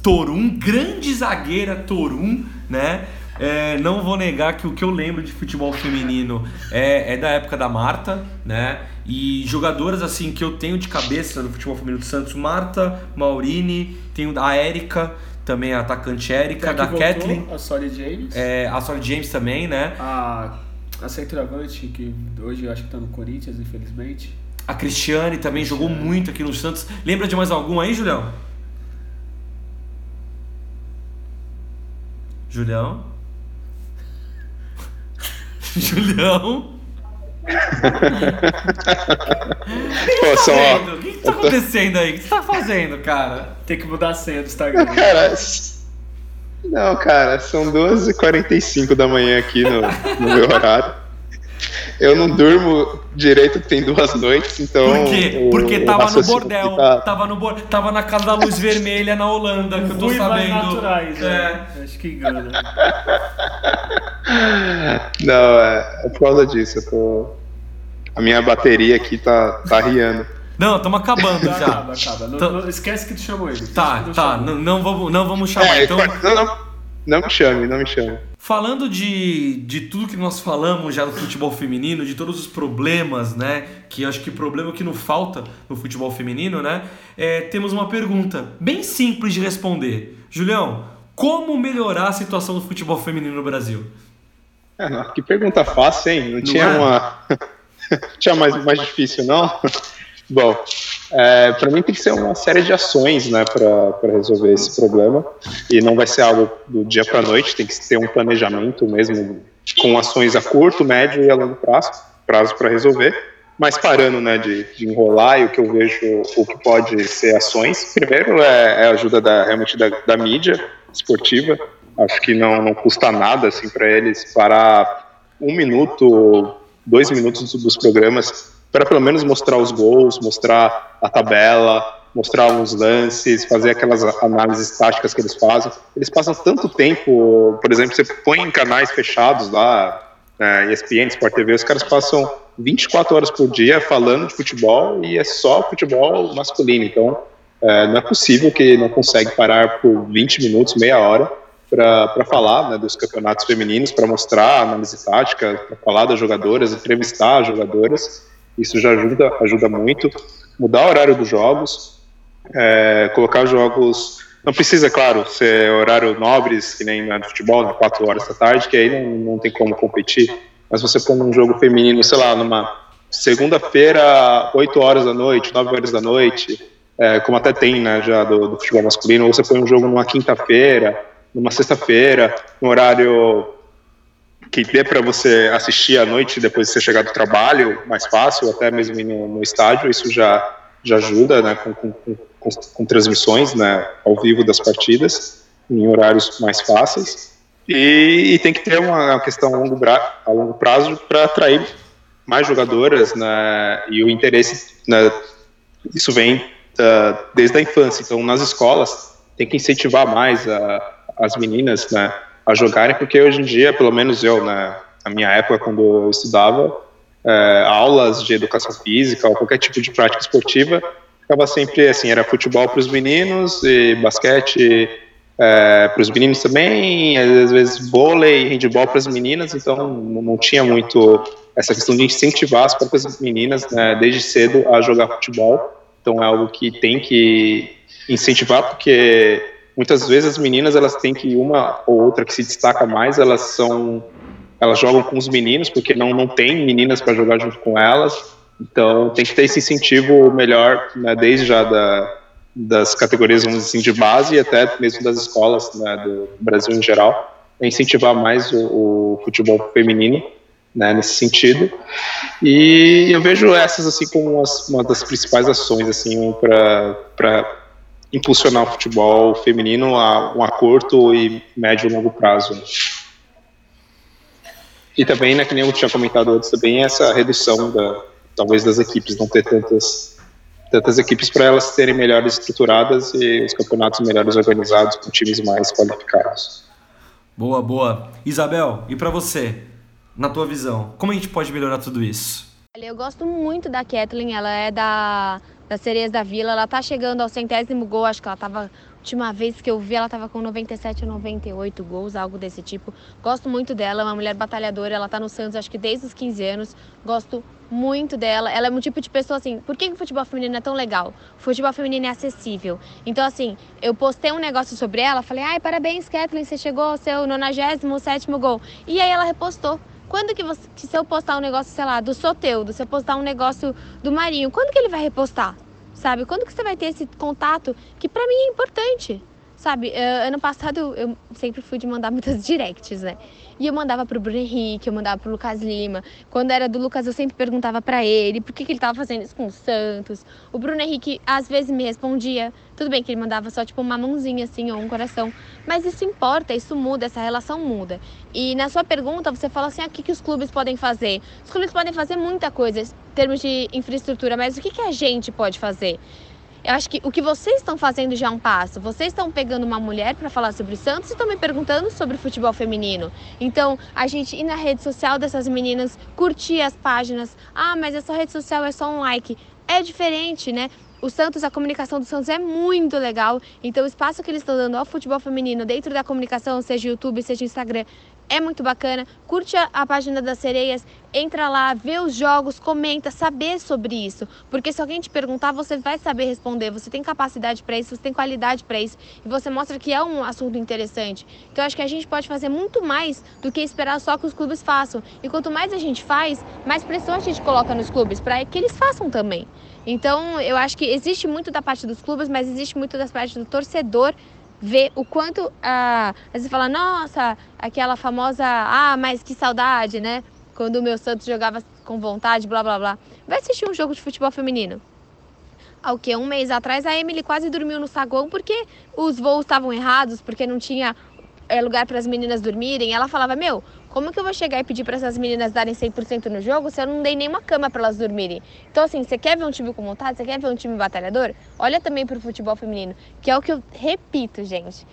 Torum, grande zagueira Torum, né? É, não vou negar que o que eu lembro de futebol feminino é, é, da época da Marta, né? E jogadoras assim que eu tenho de cabeça no futebol feminino do Santos, Marta, Maurine, tenho a Érica, também a atacante Érica, da Kathleen. A Solly James. É, a Solly James também, né? A, a centroavante, que hoje eu acho que tá no Corinthians, infelizmente. A Cristiane também Cristiane. jogou muito aqui no Santos. Lembra de mais algum aí, Julião? Julião? [LAUGHS] Julião? Pô, só... O que, que tá acontecendo aí? O que você tá fazendo, cara? Tem que mudar a senha do Instagram. Cara, não, cara, são 2h45 da manhã aqui no, no meu horário. Eu não durmo direito, tem duas noites, então. Por quê? O, Porque tava no bordel, tá... tava, no bor... tava na casa da luz vermelha na Holanda, que eu tô sabendo. naturais, é. Né? Acho que engana. [LAUGHS] Não, é, é por causa disso. Eu tô... A minha bateria aqui tá, tá riando. Não, estamos acabando já. Acaba, acaba. Não, não, esquece que tu chamou ele. Tá, tá. Não, não, vamos, não vamos chamar. É, então... não, não, não me chame, não me chame. Falando de, de tudo que nós falamos já do futebol feminino, de todos os problemas, né? Que acho que problema que não falta no futebol feminino, né? É, temos uma pergunta bem simples de responder. Julião, como melhorar a situação do futebol feminino no Brasil? É, que pergunta fácil, hein? Não, não tinha é? uma. [LAUGHS] tinha mais, mais difícil, não? Bom, é, para mim tem que ser uma série de ações né, para resolver esse problema. E não vai ser algo do dia para a noite, tem que ter um planejamento mesmo, com ações a curto, médio e a longo prazo prazo para resolver. Mas parando né, de, de, enrolar e o que eu vejo, o que pode ser ações, primeiro é, é a ajuda da, realmente da, da mídia esportiva. Acho que não, não custa nada assim, para eles parar um minuto, dois minutos dos programas para pelo menos mostrar os gols, mostrar a tabela, mostrar uns lances, fazer aquelas análises táticas que eles fazem. Eles passam tanto tempo, por exemplo, você põe em canais fechados lá, é, ESPN, Sport TV, os caras passam 24 horas por dia falando de futebol e é só futebol masculino. Então, é, não é possível que não consegue parar por 20 minutos, meia hora, para falar né, dos campeonatos femininos, para mostrar análise tática, para falar das jogadoras, entrevistar as jogadoras. Isso já ajuda, ajuda muito. Mudar o horário dos jogos, é, colocar jogos. Não precisa, claro, ser horário nobres, que nem no futebol, né, 4 horas da tarde, que aí não, não tem como competir. Mas você põe um jogo feminino, sei lá, numa segunda-feira, 8 horas da noite, 9 horas da noite, é, como até tem né, já do, do, futebol masculino, ou você põe um jogo numa quinta-feira, numa sexta-feira, no horário que dê para você assistir à noite depois de você chegar do trabalho, mais fácil, até mesmo no, no estádio, isso já, já ajuda né, com, com, com, com, transmissões né, ao vivo das partidas, em horários mais fáceis. E, e tem que ter uma questão a longo, a longo prazo para atrair mais jogadoras né, e o interesse, né, isso vem uh, desde a infância. Então, nas escolas, tem que incentivar mais a, as meninas né, a jogarem, porque hoje em dia, pelo menos eu, né, na minha época, quando eu estudava, é, aulas de educação física ou qualquer tipo de prática esportiva, ficava sempre assim, era futebol para os meninos e basquete é, para os meninos também, às vezes vôlei e handball para as meninas, então não, não, tinha muito essa questão de incentivar as próprias meninas né, desde cedo a jogar futebol, então é algo que tem que incentivar, porque muitas vezes as meninas elas têm que uma ou outra que se destaca mais, elas são elas jogam com os meninos porque não não tem meninas para jogar junto com elas. Então tem que ter esse incentivo melhor, né, desde já da, das categorias vamos assim de base e até mesmo das escolas né, do Brasil em geral, é incentivar mais o, o futebol feminino. Né, nesse sentido e eu vejo essas assim como uma das principais ações assim para impulsionar o futebol feminino a, um a curto e médio e longo prazo. E também, né, que nem eu tinha comentado antes, também essa redução da, talvez das equipes, não ter tantas, tantas equipes para elas serem melhores estruturadas e os campeonatos melhores organizados com times mais qualificados. Boa, boa. Isabel, e para você, na tua visão, como a gente pode melhorar tudo isso? Eu gosto muito da Kathleen, ela é da das Sereias da Vila. Ela tá chegando ao centésimo gol, acho que ela tava. Última vez que eu vi, ela tava com 97 ou 98 gols, algo desse tipo. Gosto muito dela, é uma mulher batalhadora. Ela tá no Santos, acho que desde os 15 anos. Gosto muito dela. Ela é um tipo de pessoa assim. Por que, que o futebol feminino é tão legal? O futebol feminino é acessível. Então, assim, eu postei um negócio sobre ela, falei, ai, parabéns, Kathleen, você chegou ao seu 97 gol. E aí ela repostou. Quando que, você, que se eu postar um negócio, sei lá, do Soteudo, se eu postar um negócio do Marinho, quando que ele vai repostar? Sabe? Quando que você vai ter esse contato que para mim é importante? Sabe, uh, ano passado eu sempre fui de mandar muitas [LAUGHS] directs, né? E eu mandava pro Bruno Henrique, eu mandava pro Lucas Lima. Quando era do Lucas, eu sempre perguntava para ele por que, que ele tava fazendo isso com o Santos. O Bruno Henrique às vezes me respondia. Tudo bem que ele mandava só tipo uma mãozinha assim ou um coração. Mas isso importa, isso muda, essa relação muda. E na sua pergunta, você fala assim: ah, o que, que os clubes podem fazer? Os clubes podem fazer muita coisa em termos de infraestrutura, mas o que, que a gente pode fazer? Eu acho que o que vocês estão fazendo já é um passo. Vocês estão pegando uma mulher para falar sobre Santos e estão me perguntando sobre futebol feminino. Então, a gente ir na rede social dessas meninas, curtir as páginas. Ah, mas essa rede social é só um like. É diferente, né? O Santos, a comunicação do Santos é muito legal. Então, o espaço que eles estão dando ao futebol feminino dentro da comunicação, seja YouTube, seja Instagram, é muito bacana. Curte a, página das sereias, entra lá, vê os jogos, comenta, saber sobre isso. Porque se alguém te perguntar, você vai saber responder. Você tem capacidade para isso, você tem qualidade para isso e você mostra que é um assunto interessante. Então eu acho que a gente pode fazer muito mais do que esperar só que os clubes façam. E quanto mais a gente faz, mais pressão a gente coloca nos clubes para que eles façam também. Então eu acho que existe muito da parte dos clubes, mas existe muito da parte do torcedor ver o quanto ah, vezes fala, nossa, aquela famosa, ah, mas que saudade, né? Quando o meu Santos jogava com vontade, blá blá blá. Vai assistir um jogo de futebol feminino. Ao que um mês atrás a Emily quase dormiu no saguão porque os voos estavam errados, porque não tinha é, lugar para as meninas dormirem. Ela falava: Meu, Como que eu vou chegar e pedir para essas meninas darem 100% no jogo se eu não dei nenhuma cama para elas dormirem? Então, assim, você quer ver um time com vontade? Você quer ver um time batalhador? Olha também pro futebol feminino, que é o que eu repito, gente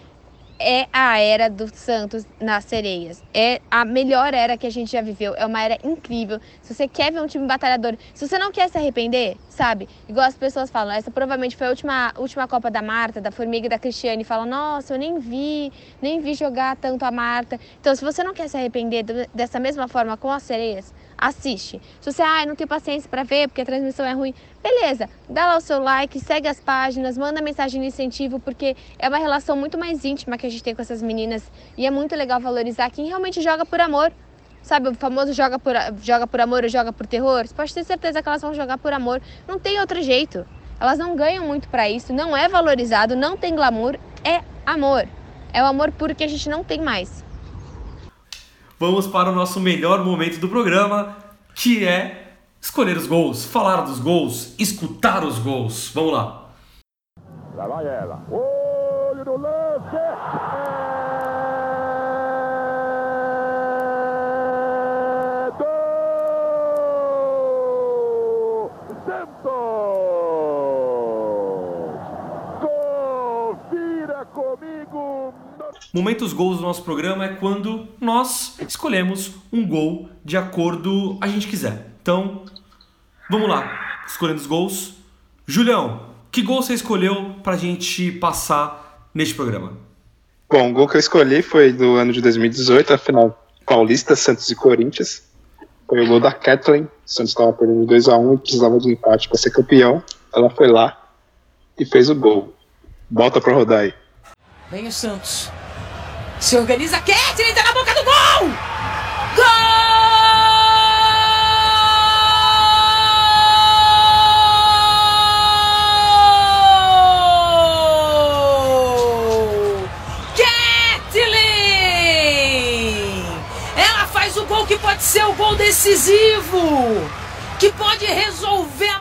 é a era do Santos nas sereias. É a melhor era que a gente já viveu. É uma era incrível. Se você quer ver um time batalhador, se você não quer se arrepender, sabe? Igual as pessoas falam, essa provavelmente foi a última, última Copa da Marta, da Formiga e da Cristiane. Falam, nossa, eu nem vi, nem vi jogar tanto a Marta. Então, se você não quer se arrepender dessa mesma forma com as sereias, assiste. Se você, ah, não tem paciência para ver porque a transmissão é ruim, beleza, dá lá o seu like, segue as páginas, manda mensagem de incentivo, porque é uma relação muito mais íntima que a gente tem com essas meninas e é muito legal valorizar quem realmente joga por amor. Sabe, o famoso joga por, joga por amor ou joga por terror? Você pode ter certeza que elas vão jogar por amor. Não tem outro jeito. Elas não ganham muito para isso, não é valorizado, não tem glamour, é amor. É o amor puro que a gente não tem mais vamos para o nosso melhor momento do programa, que é escolher os gols, falar dos gols, escutar os gols. Vamos lá. Lá vai ela. Olho lance. É do Santos. Confira comigo. Momentos gols do nosso programa é quando nós escolhemos um gol de acordo a gente quiser. Então, vamos lá, escolhendo os gols. Julião, que gol você escolheu pra gente passar neste programa? Bom, o gol que eu escolhi foi do ano de 2018, a final paulista, Santos e Corinthians. Foi o gol da Kathleen. O Santos estava perdendo 2x1 e precisava de um empate para ser campeão. Ela foi lá e fez o gol. Bota pra rodar aí. Vem o Santos. Se organiza, Kathleen tá na boca do gol! Gol! Kathleen! Ela faz o gol que pode ser o gol decisivo, que pode resolver a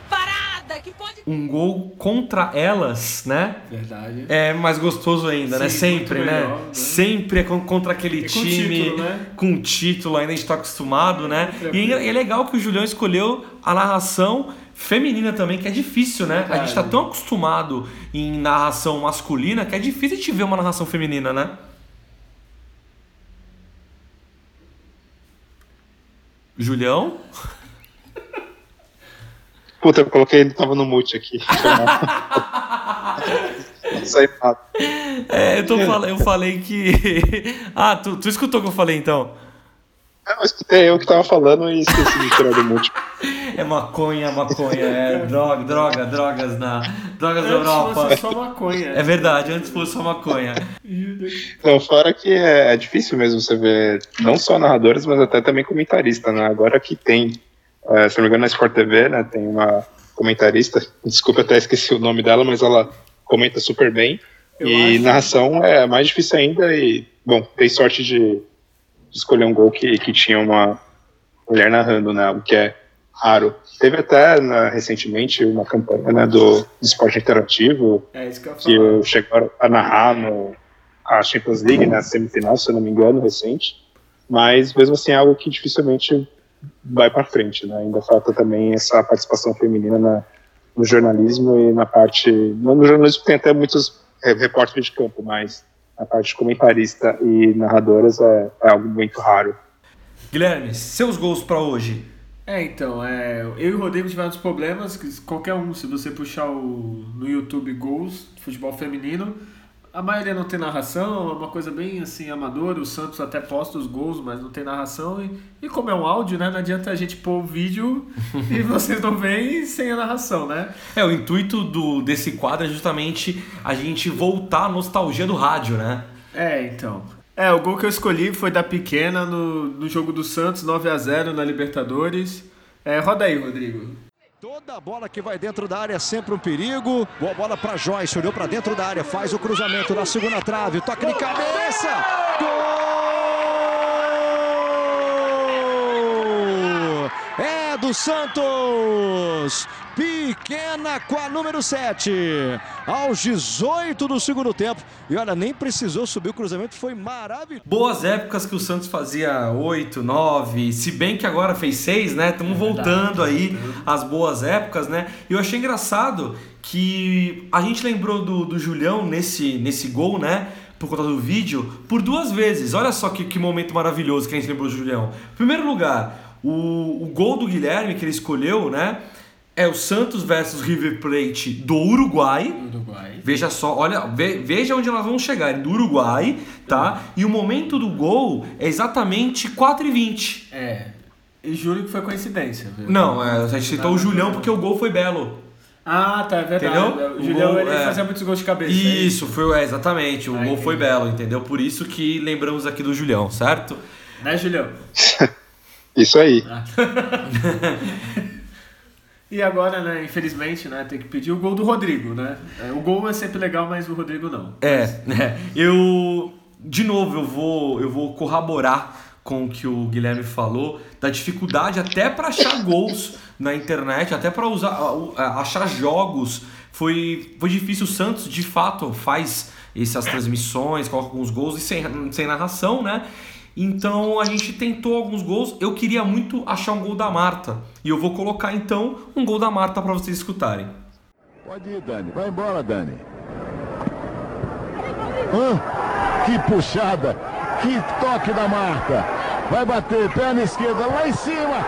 um gol contra elas, né? Verdade. É mais gostoso ainda, né? Sim, né? Sempre, melhor, né? Sempre é contra aquele time com título, né? com título, ainda a gente tá acostumado, né? E é, é legal que o Julião escolheu a narração feminina também, que é difícil, né? A gente tá tão acostumado em narração masculina que é difícil de ver uma narração feminina, né? Julião? [LAUGHS] Puta, eu coloquei ele tava no mute aqui. [LAUGHS] Sai É, eu, tô fal... eu falei que. [LAUGHS] ah, tu, tu escutou o que eu falei então? Eu escutei eu que tava falando e esqueci de tirar do mute. [LAUGHS] É maconha, maconha, é droga, droga, drogas na. Drogas da Europa. Fosse só maconha. É verdade, antes fosse só maconha. Não, fora que é, é difícil mesmo você ver não só narradores, mas até também comentarista, né? Agora que tem é, se não me engano, na Sport TV, né, tem uma comentarista, desculpa, até esqueci o nome dela, mas ela comenta super bem. Eu e acho. narração é mais difícil ainda e, bom, tem sorte de, de escolher um gol que, que tinha uma mulher narrando, né, o que é raro. Teve até né, recentemente uma campanha né, do, do esporte interativo é que, que chegou a narrar no, a Champions League, na né, semifinal, se eu não me engano, recente. Mas mesmo assim é algo que dificilmente vai para frente, né? Ainda falta também essa participação feminina na, no jornalismo e na parte no jornalismo tem até muitos é, repórteres de campo, mas a parte de comentarista e narradoras é, é algo muito raro. Guilherme, seus gols para hoje? É, então, é, eu e o Rodrigo tivemos problemas, qualquer um, se você puxar o, no YouTube gols de futebol feminino, a maioria não tem narração, é uma coisa bem assim amadora. O Santos até posta os gols, mas não tem narração. E, e como é um áudio, né? Não adianta a gente pôr o vídeo e [LAUGHS] vocês não veem sem a narração, né? É, o intuito do, desse quadro é justamente a gente voltar à nostalgia do rádio, né? É, então. É, o gol que eu escolhi foi da pequena no, no jogo do Santos, 9 a 0 na Libertadores. É, roda aí, Rodrigo. Toda bola que vai dentro da área é sempre um perigo. Boa bola para Joyce, olhou para dentro da área, faz o cruzamento na segunda trave, toque de cabeça. Gol! É do do Santos. Pequena com a número 7. Aos 18 do segundo tempo. E olha, nem precisou subir o cruzamento, foi maravilhoso. Boas épocas que o Santos fazia 8, 9, se bem que agora fez 6, né? Estamos voltando aí às boas épocas, né? E eu achei engraçado que a gente lembrou do, do Julião nesse, nesse gol, né? Por conta do vídeo, por duas vezes. Olha só que, que momento maravilhoso que a gente lembrou do Julião. Em primeiro lugar, o, o gol do Guilherme que ele escolheu, né? É o Santos versus River Plate do Uruguai. Uruguai. Veja só, olha, ve- veja onde nós vamos chegar, do Uruguai, tá? E o momento do gol é exatamente 4 e 20. É. E juro que foi coincidência, viu? Não, é, a gente citou o Julião porque o gol foi belo. Ah, tá, é verdade. Entendeu? O O Julião gol, ele é. fazia muitos gols de cabeça. Isso, foi, é, exatamente, o Ah, gol foi belo, entendeu? Por isso que lembramos aqui do Julião, certo? Né, Julião? [LAUGHS] Isso aí. [LAUGHS] E agora, né, infelizmente, né, tem que pedir o gol do Rodrigo, né? É, O gol é sempre legal, mas o Rodrigo não. É, né? Eu de novo eu vou eu vou corroborar com o que o Guilherme falou da dificuldade até para achar gols na internet, até para usar achar jogos. Foi foi difícil o Santos de fato faz essas transmissões, coloca alguns gols e sem, sem narração, né? Então a gente tentou alguns gols. Eu queria muito achar um gol da Marta. E eu vou colocar então um gol da Marta para vocês escutarem. Pode ir, Dani. Vai embora, Dani. Que puxada. Que toque da Marta. Vai bater, perna esquerda lá em cima.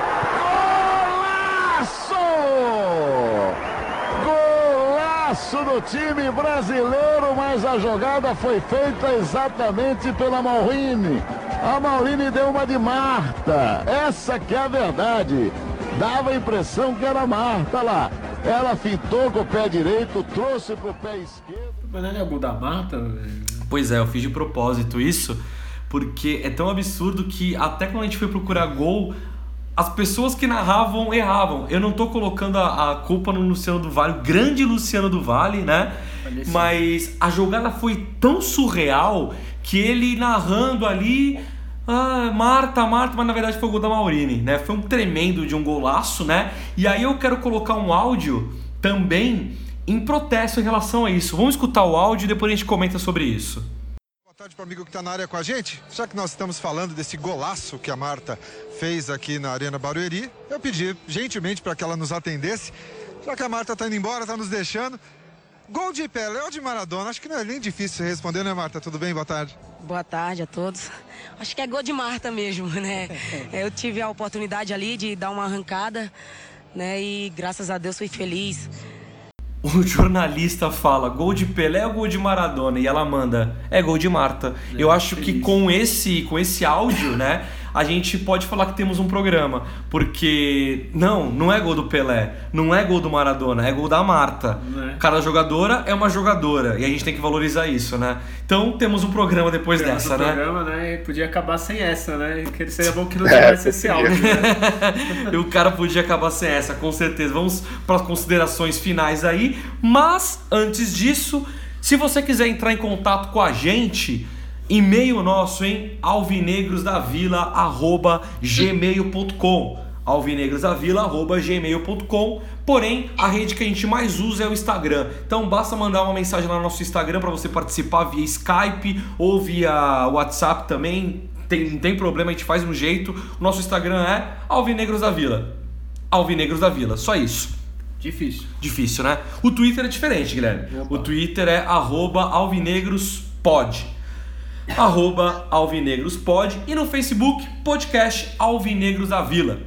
Golaço do time brasileiro, mas a jogada foi feita exatamente pela Maurini. A Maurini deu uma de Marta. Essa que é a verdade. Dava a impressão que era Marta lá. Ela fintou com o pé direito, trouxe pro pé esquerdo. Mas não é o gol da Marta? Pois é, eu fiz de propósito isso, porque é tão absurdo que até quando a gente foi procurar gol, as pessoas que narravam erravam. Eu não tô colocando a, a culpa no Luciano do Vale, o grande Luciano do Vale, né? Mas a jogada foi tão surreal que ele narrando ali. Ah, Marta, Marta, mas na verdade foi o gol da Maurini, né? Foi um tremendo de um golaço, né? E aí eu quero colocar um áudio também em protesto em relação a isso. Vamos escutar o áudio e depois a gente comenta sobre isso. Tarde para o amigo que está na área com a gente. Já que nós estamos falando desse golaço que a Marta fez aqui na Arena Barueri, eu pedi gentilmente para que ela nos atendesse. Já que a Marta está indo embora, está nos deixando. Gol de Pelé ou de Maradona? Acho que não é nem difícil responder, né, Marta? Tudo bem? Boa tarde. Boa tarde a todos. Acho que é gol de Marta mesmo, [LAUGHS] né? [LAUGHS] Eu tive a oportunidade ali de dar uma arrancada, né? E graças a Deus fui feliz. [LAUGHS] O jornalista fala gol de Pelé ou gol de Maradona? E ela manda, é gol de Marta. Eu acho que com esse, com esse áudio, né, a gente pode falar que temos um programa. Porque, não, não é gol do Pelé, não é gol do Maradona, é gol da Marta. Né? Cada jogadora é uma jogadora. E a gente tem que valorizar isso, né? Então temos um programa depois Tivemos dessa, um né? programa, né? E podia acabar sem essa, né? Que seria bom que não [LAUGHS] É, tivesse esse podia. áudio, né? [LAUGHS] E o cara podia acabar sem essa, com certeza. Vamos para as considerações finais aí. Mas, antes disso, se você quiser entrar em contato com a gente, e-mail nosso, hein? alvinegrosdavila.gmail.com alvinegrosdavila.gmail.com Porém, a rede que a gente mais usa é o Instagram. Então basta mandar uma mensagem lá no nosso Instagram para você participar via Skype ou via WhatsApp também. Tem, não tem problema, a gente faz um jeito. O nosso Instagram é Alvinegros da Vila. Alvinegros da Vila, só isso. Difícil. Difícil, né? O Twitter é diferente, Guilherme. O Twitter é arroba alvinegrospod. Arroba alvinegrospod. E no Facebook, podcast Alvinegros da Vila.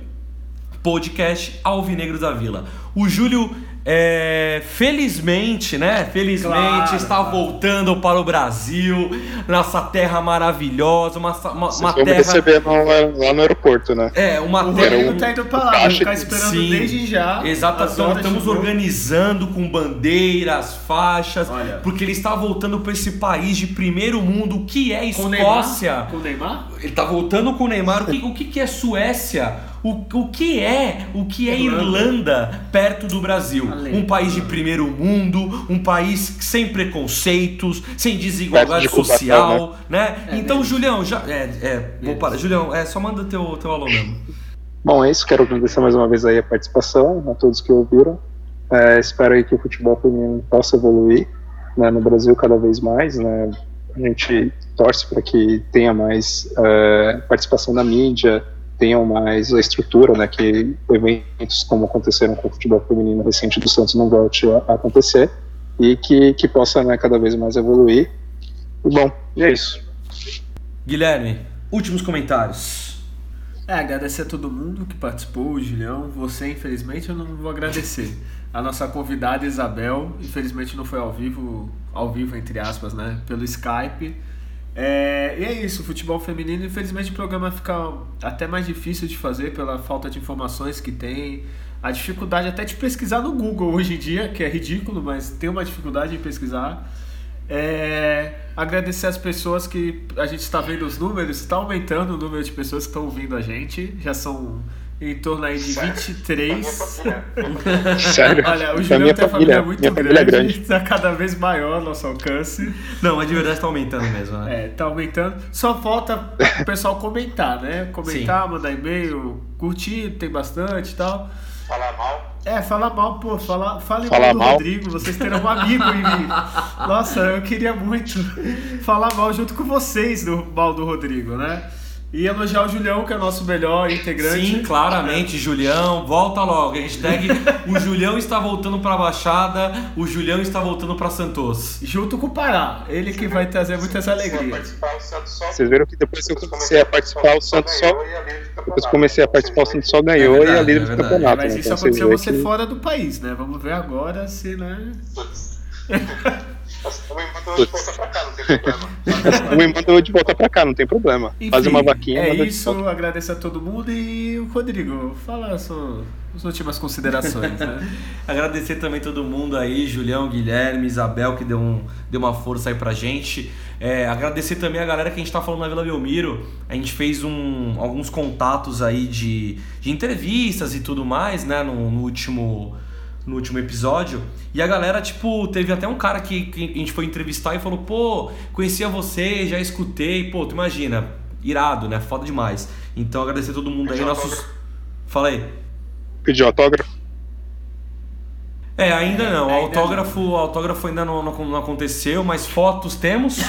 Podcast Alvinegros da Vila. O Júlio, é, felizmente, né? Felizmente Claro, está claro. voltando para o Brasil, nossa terra maravilhosa, uma, uma, Vocês uma me terra. receber lá no aeroporto, né? É, uma O terra. Rodrigo tá indo pra lá, caixa ficar esperando Sim, desde já. Horas estamos organizando com bandeiras, faixas, Olha. porque ele está voltando para esse país de primeiro mundo, o que é Com o Escócia. Neymar? Com o Neymar? Ele tá voltando com o Neymar. O que, o que, que é Suécia? O, o que é o que é Irlanda. Perto do Brasil? Um país de primeiro mundo, um país sem preconceitos, sem desigualdade social, né? É então. Julião, já é, é vou parar. Julião, é só manda teu teu alô mesmo. Bom, é isso. Quero agradecer mais uma vez aí a participação, a todos que ouviram. É, espero aí que o futebol feminino possa evoluir né, no Brasil cada vez mais. Né? A gente torce para que tenha mais é, participação na mídia, tenham mais a estrutura, né, que eventos como aconteceram com o futebol feminino recente do Santos não volte a, acontecer e que, que possa né, cada vez mais evoluir. E bom, e é isso. Guilherme, últimos comentários. É, agradecer a todo mundo que participou, o Julião. Você, infelizmente, eu não vou agradecer. A nossa convidada Isabel, infelizmente não foi ao vivo, ao vivo entre aspas, né, pelo Skype. É, e é isso, futebol feminino, infelizmente o programa fica até mais difícil de fazer pela falta de informações que tem, a dificuldade até de pesquisar no Google hoje em dia, que é ridículo, mas tem uma dificuldade em pesquisar. É, agradecer as pessoas que a gente está vendo os números, está aumentando o número de pessoas que estão ouvindo a gente, já são em torno aí de Sério? 23. [LAUGHS] Sério? Olha, o Julião tem a família muito grande, é grande, está cada vez maior nosso alcance. Não, mas de verdade está aumentando mesmo, né? É, está aumentando. Só falta o pessoal comentar, né? Comentar, Sim. mandar e-mail, curtir, tem bastante e tal. Falar mal. É, falar mal, pô, fala, fale fala mal do mal. Rodrigo, vocês terão um amigo em mim. [LAUGHS] Nossa, eu queria muito falar mal junto com vocês do mal do Rodrigo, né? E elogiar o Julião, que é o nosso melhor integrante. Sim, claramente, Julião, volta logo. Hashtag o Julião está voltando para a Baixada, o Julião está voltando para Santos. Junto com o Pará, ele que vai trazer muitas alegrias. Vocês viram que depois que eu comecei a participar, o Santos só. Depois que comecei a participar, o Santos só ganhou é verdade, e a líder é do campeonato. Mas né? isso então, aconteceu você que... fora do país, né? Vamos ver agora se, né? [LAUGHS] O me mandou de volta pra cá, não tem problema. Enfim, Fazer uma vaquinha. É isso, agradeço a todo mundo e o Rodrigo, fala as suas últimas considerações. Né? [LAUGHS] agradecer também todo mundo aí, Julião, Guilherme, Isabel, que deu, um, deu uma força aí pra gente. É, agradecer também a galera que a gente tá falando na Vila Belmiro. A gente fez um, alguns contatos aí de, de entrevistas e tudo mais, né, no, no último no último episódio. E a galera, tipo, teve até um cara que, que, a gente foi entrevistar e falou: pô, conhecia você, já escutei. Pô, tu imagina, irado, né? Foda demais. Então agradecer a todo mundo aí, nossos. Fala aí. Pediu autógrafo? É, ainda não. O autógrafo, autógrafo ainda não, não, não aconteceu, mas fotos temos.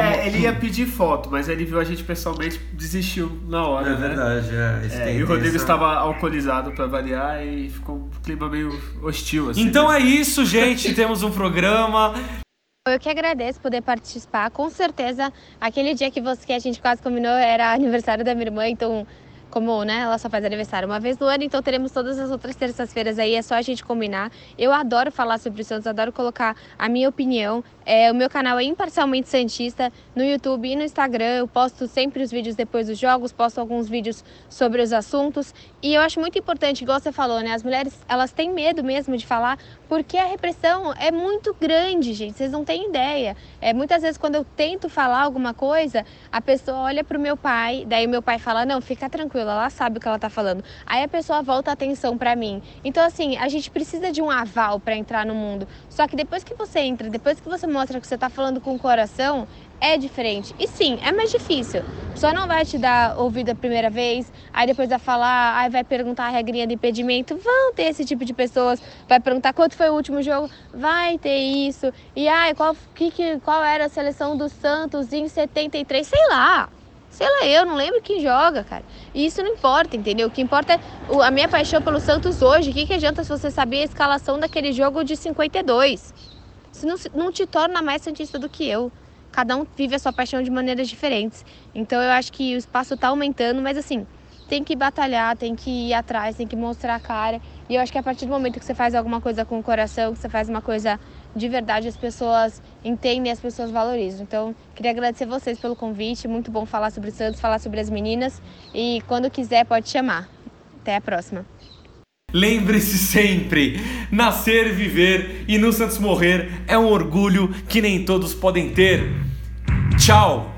É, ele ia pedir foto, mas ele viu a gente pessoalmente, desistiu na hora, é né? Verdade, é, é, e o Rodrigo estava alcoolizado para variar e ficou um clima meio hostil. Assim, então né? é isso, gente. [LAUGHS] Temos um programa. Eu que agradeço poder participar. Com certeza, aquele dia que, você, que a gente quase combinou era [LAUGHS] aniversário da minha irmã, então como né, ela só faz aniversário uma vez no ano, então teremos todas as outras terças-feiras aí, é só a gente combinar. Eu adoro falar sobre o Santos, adoro colocar a minha opinião. É, o meu canal é imparcialmente Santista no YouTube e no Instagram. Eu posto sempre os vídeos depois dos jogos, posto alguns vídeos sobre os assuntos. E eu acho muito importante, igual você falou, né? As mulheres elas têm medo mesmo de falar, porque a repressão é muito grande, gente. Vocês não têm ideia. É, muitas vezes, quando eu tento falar alguma coisa, a pessoa olha pro meu pai, daí o meu pai fala: Não, fica tranquila, ela sabe o que ela tá falando. Aí a pessoa volta a atenção para mim. Então, assim, a gente precisa de um aval para entrar no mundo. Só que depois que você entra, depois que você mostra que você está falando com o coração, é diferente. E sim, é mais difícil. Só não vai te dar ouvido a primeira vez, aí depois vai falar, aí vai perguntar a regrinha do impedimento. Vão ter esse tipo de pessoas. Vai perguntar quanto foi o último jogo, vai ter isso. E ai, qual, que, que, qual era a seleção do Santos em 73? Sei lá. Sei lá, eu não lembro quem joga, cara. E isso não importa, entendeu? O que importa é a minha paixão pelo Santos hoje. O que, que adianta se você saber a escalação daquele jogo de 52? Isso não, não te torna mais santista do que eu. Cada um vive a sua paixão de maneiras diferentes. Então eu acho que o espaço está aumentando, mas assim, tem que batalhar, tem que ir atrás, tem que mostrar a cara. E eu acho que a partir do momento que você faz alguma coisa com o coração, que você faz uma coisa de verdade, as pessoas entendem, as pessoas valorizam. Então, queria agradecer vocês pelo convite. Muito bom falar sobre Santos, falar sobre as meninas. E quando quiser, pode chamar. Até a próxima. Lembre-se sempre: nascer, viver e no Santos morrer é um orgulho que nem todos podem ter. Tchau!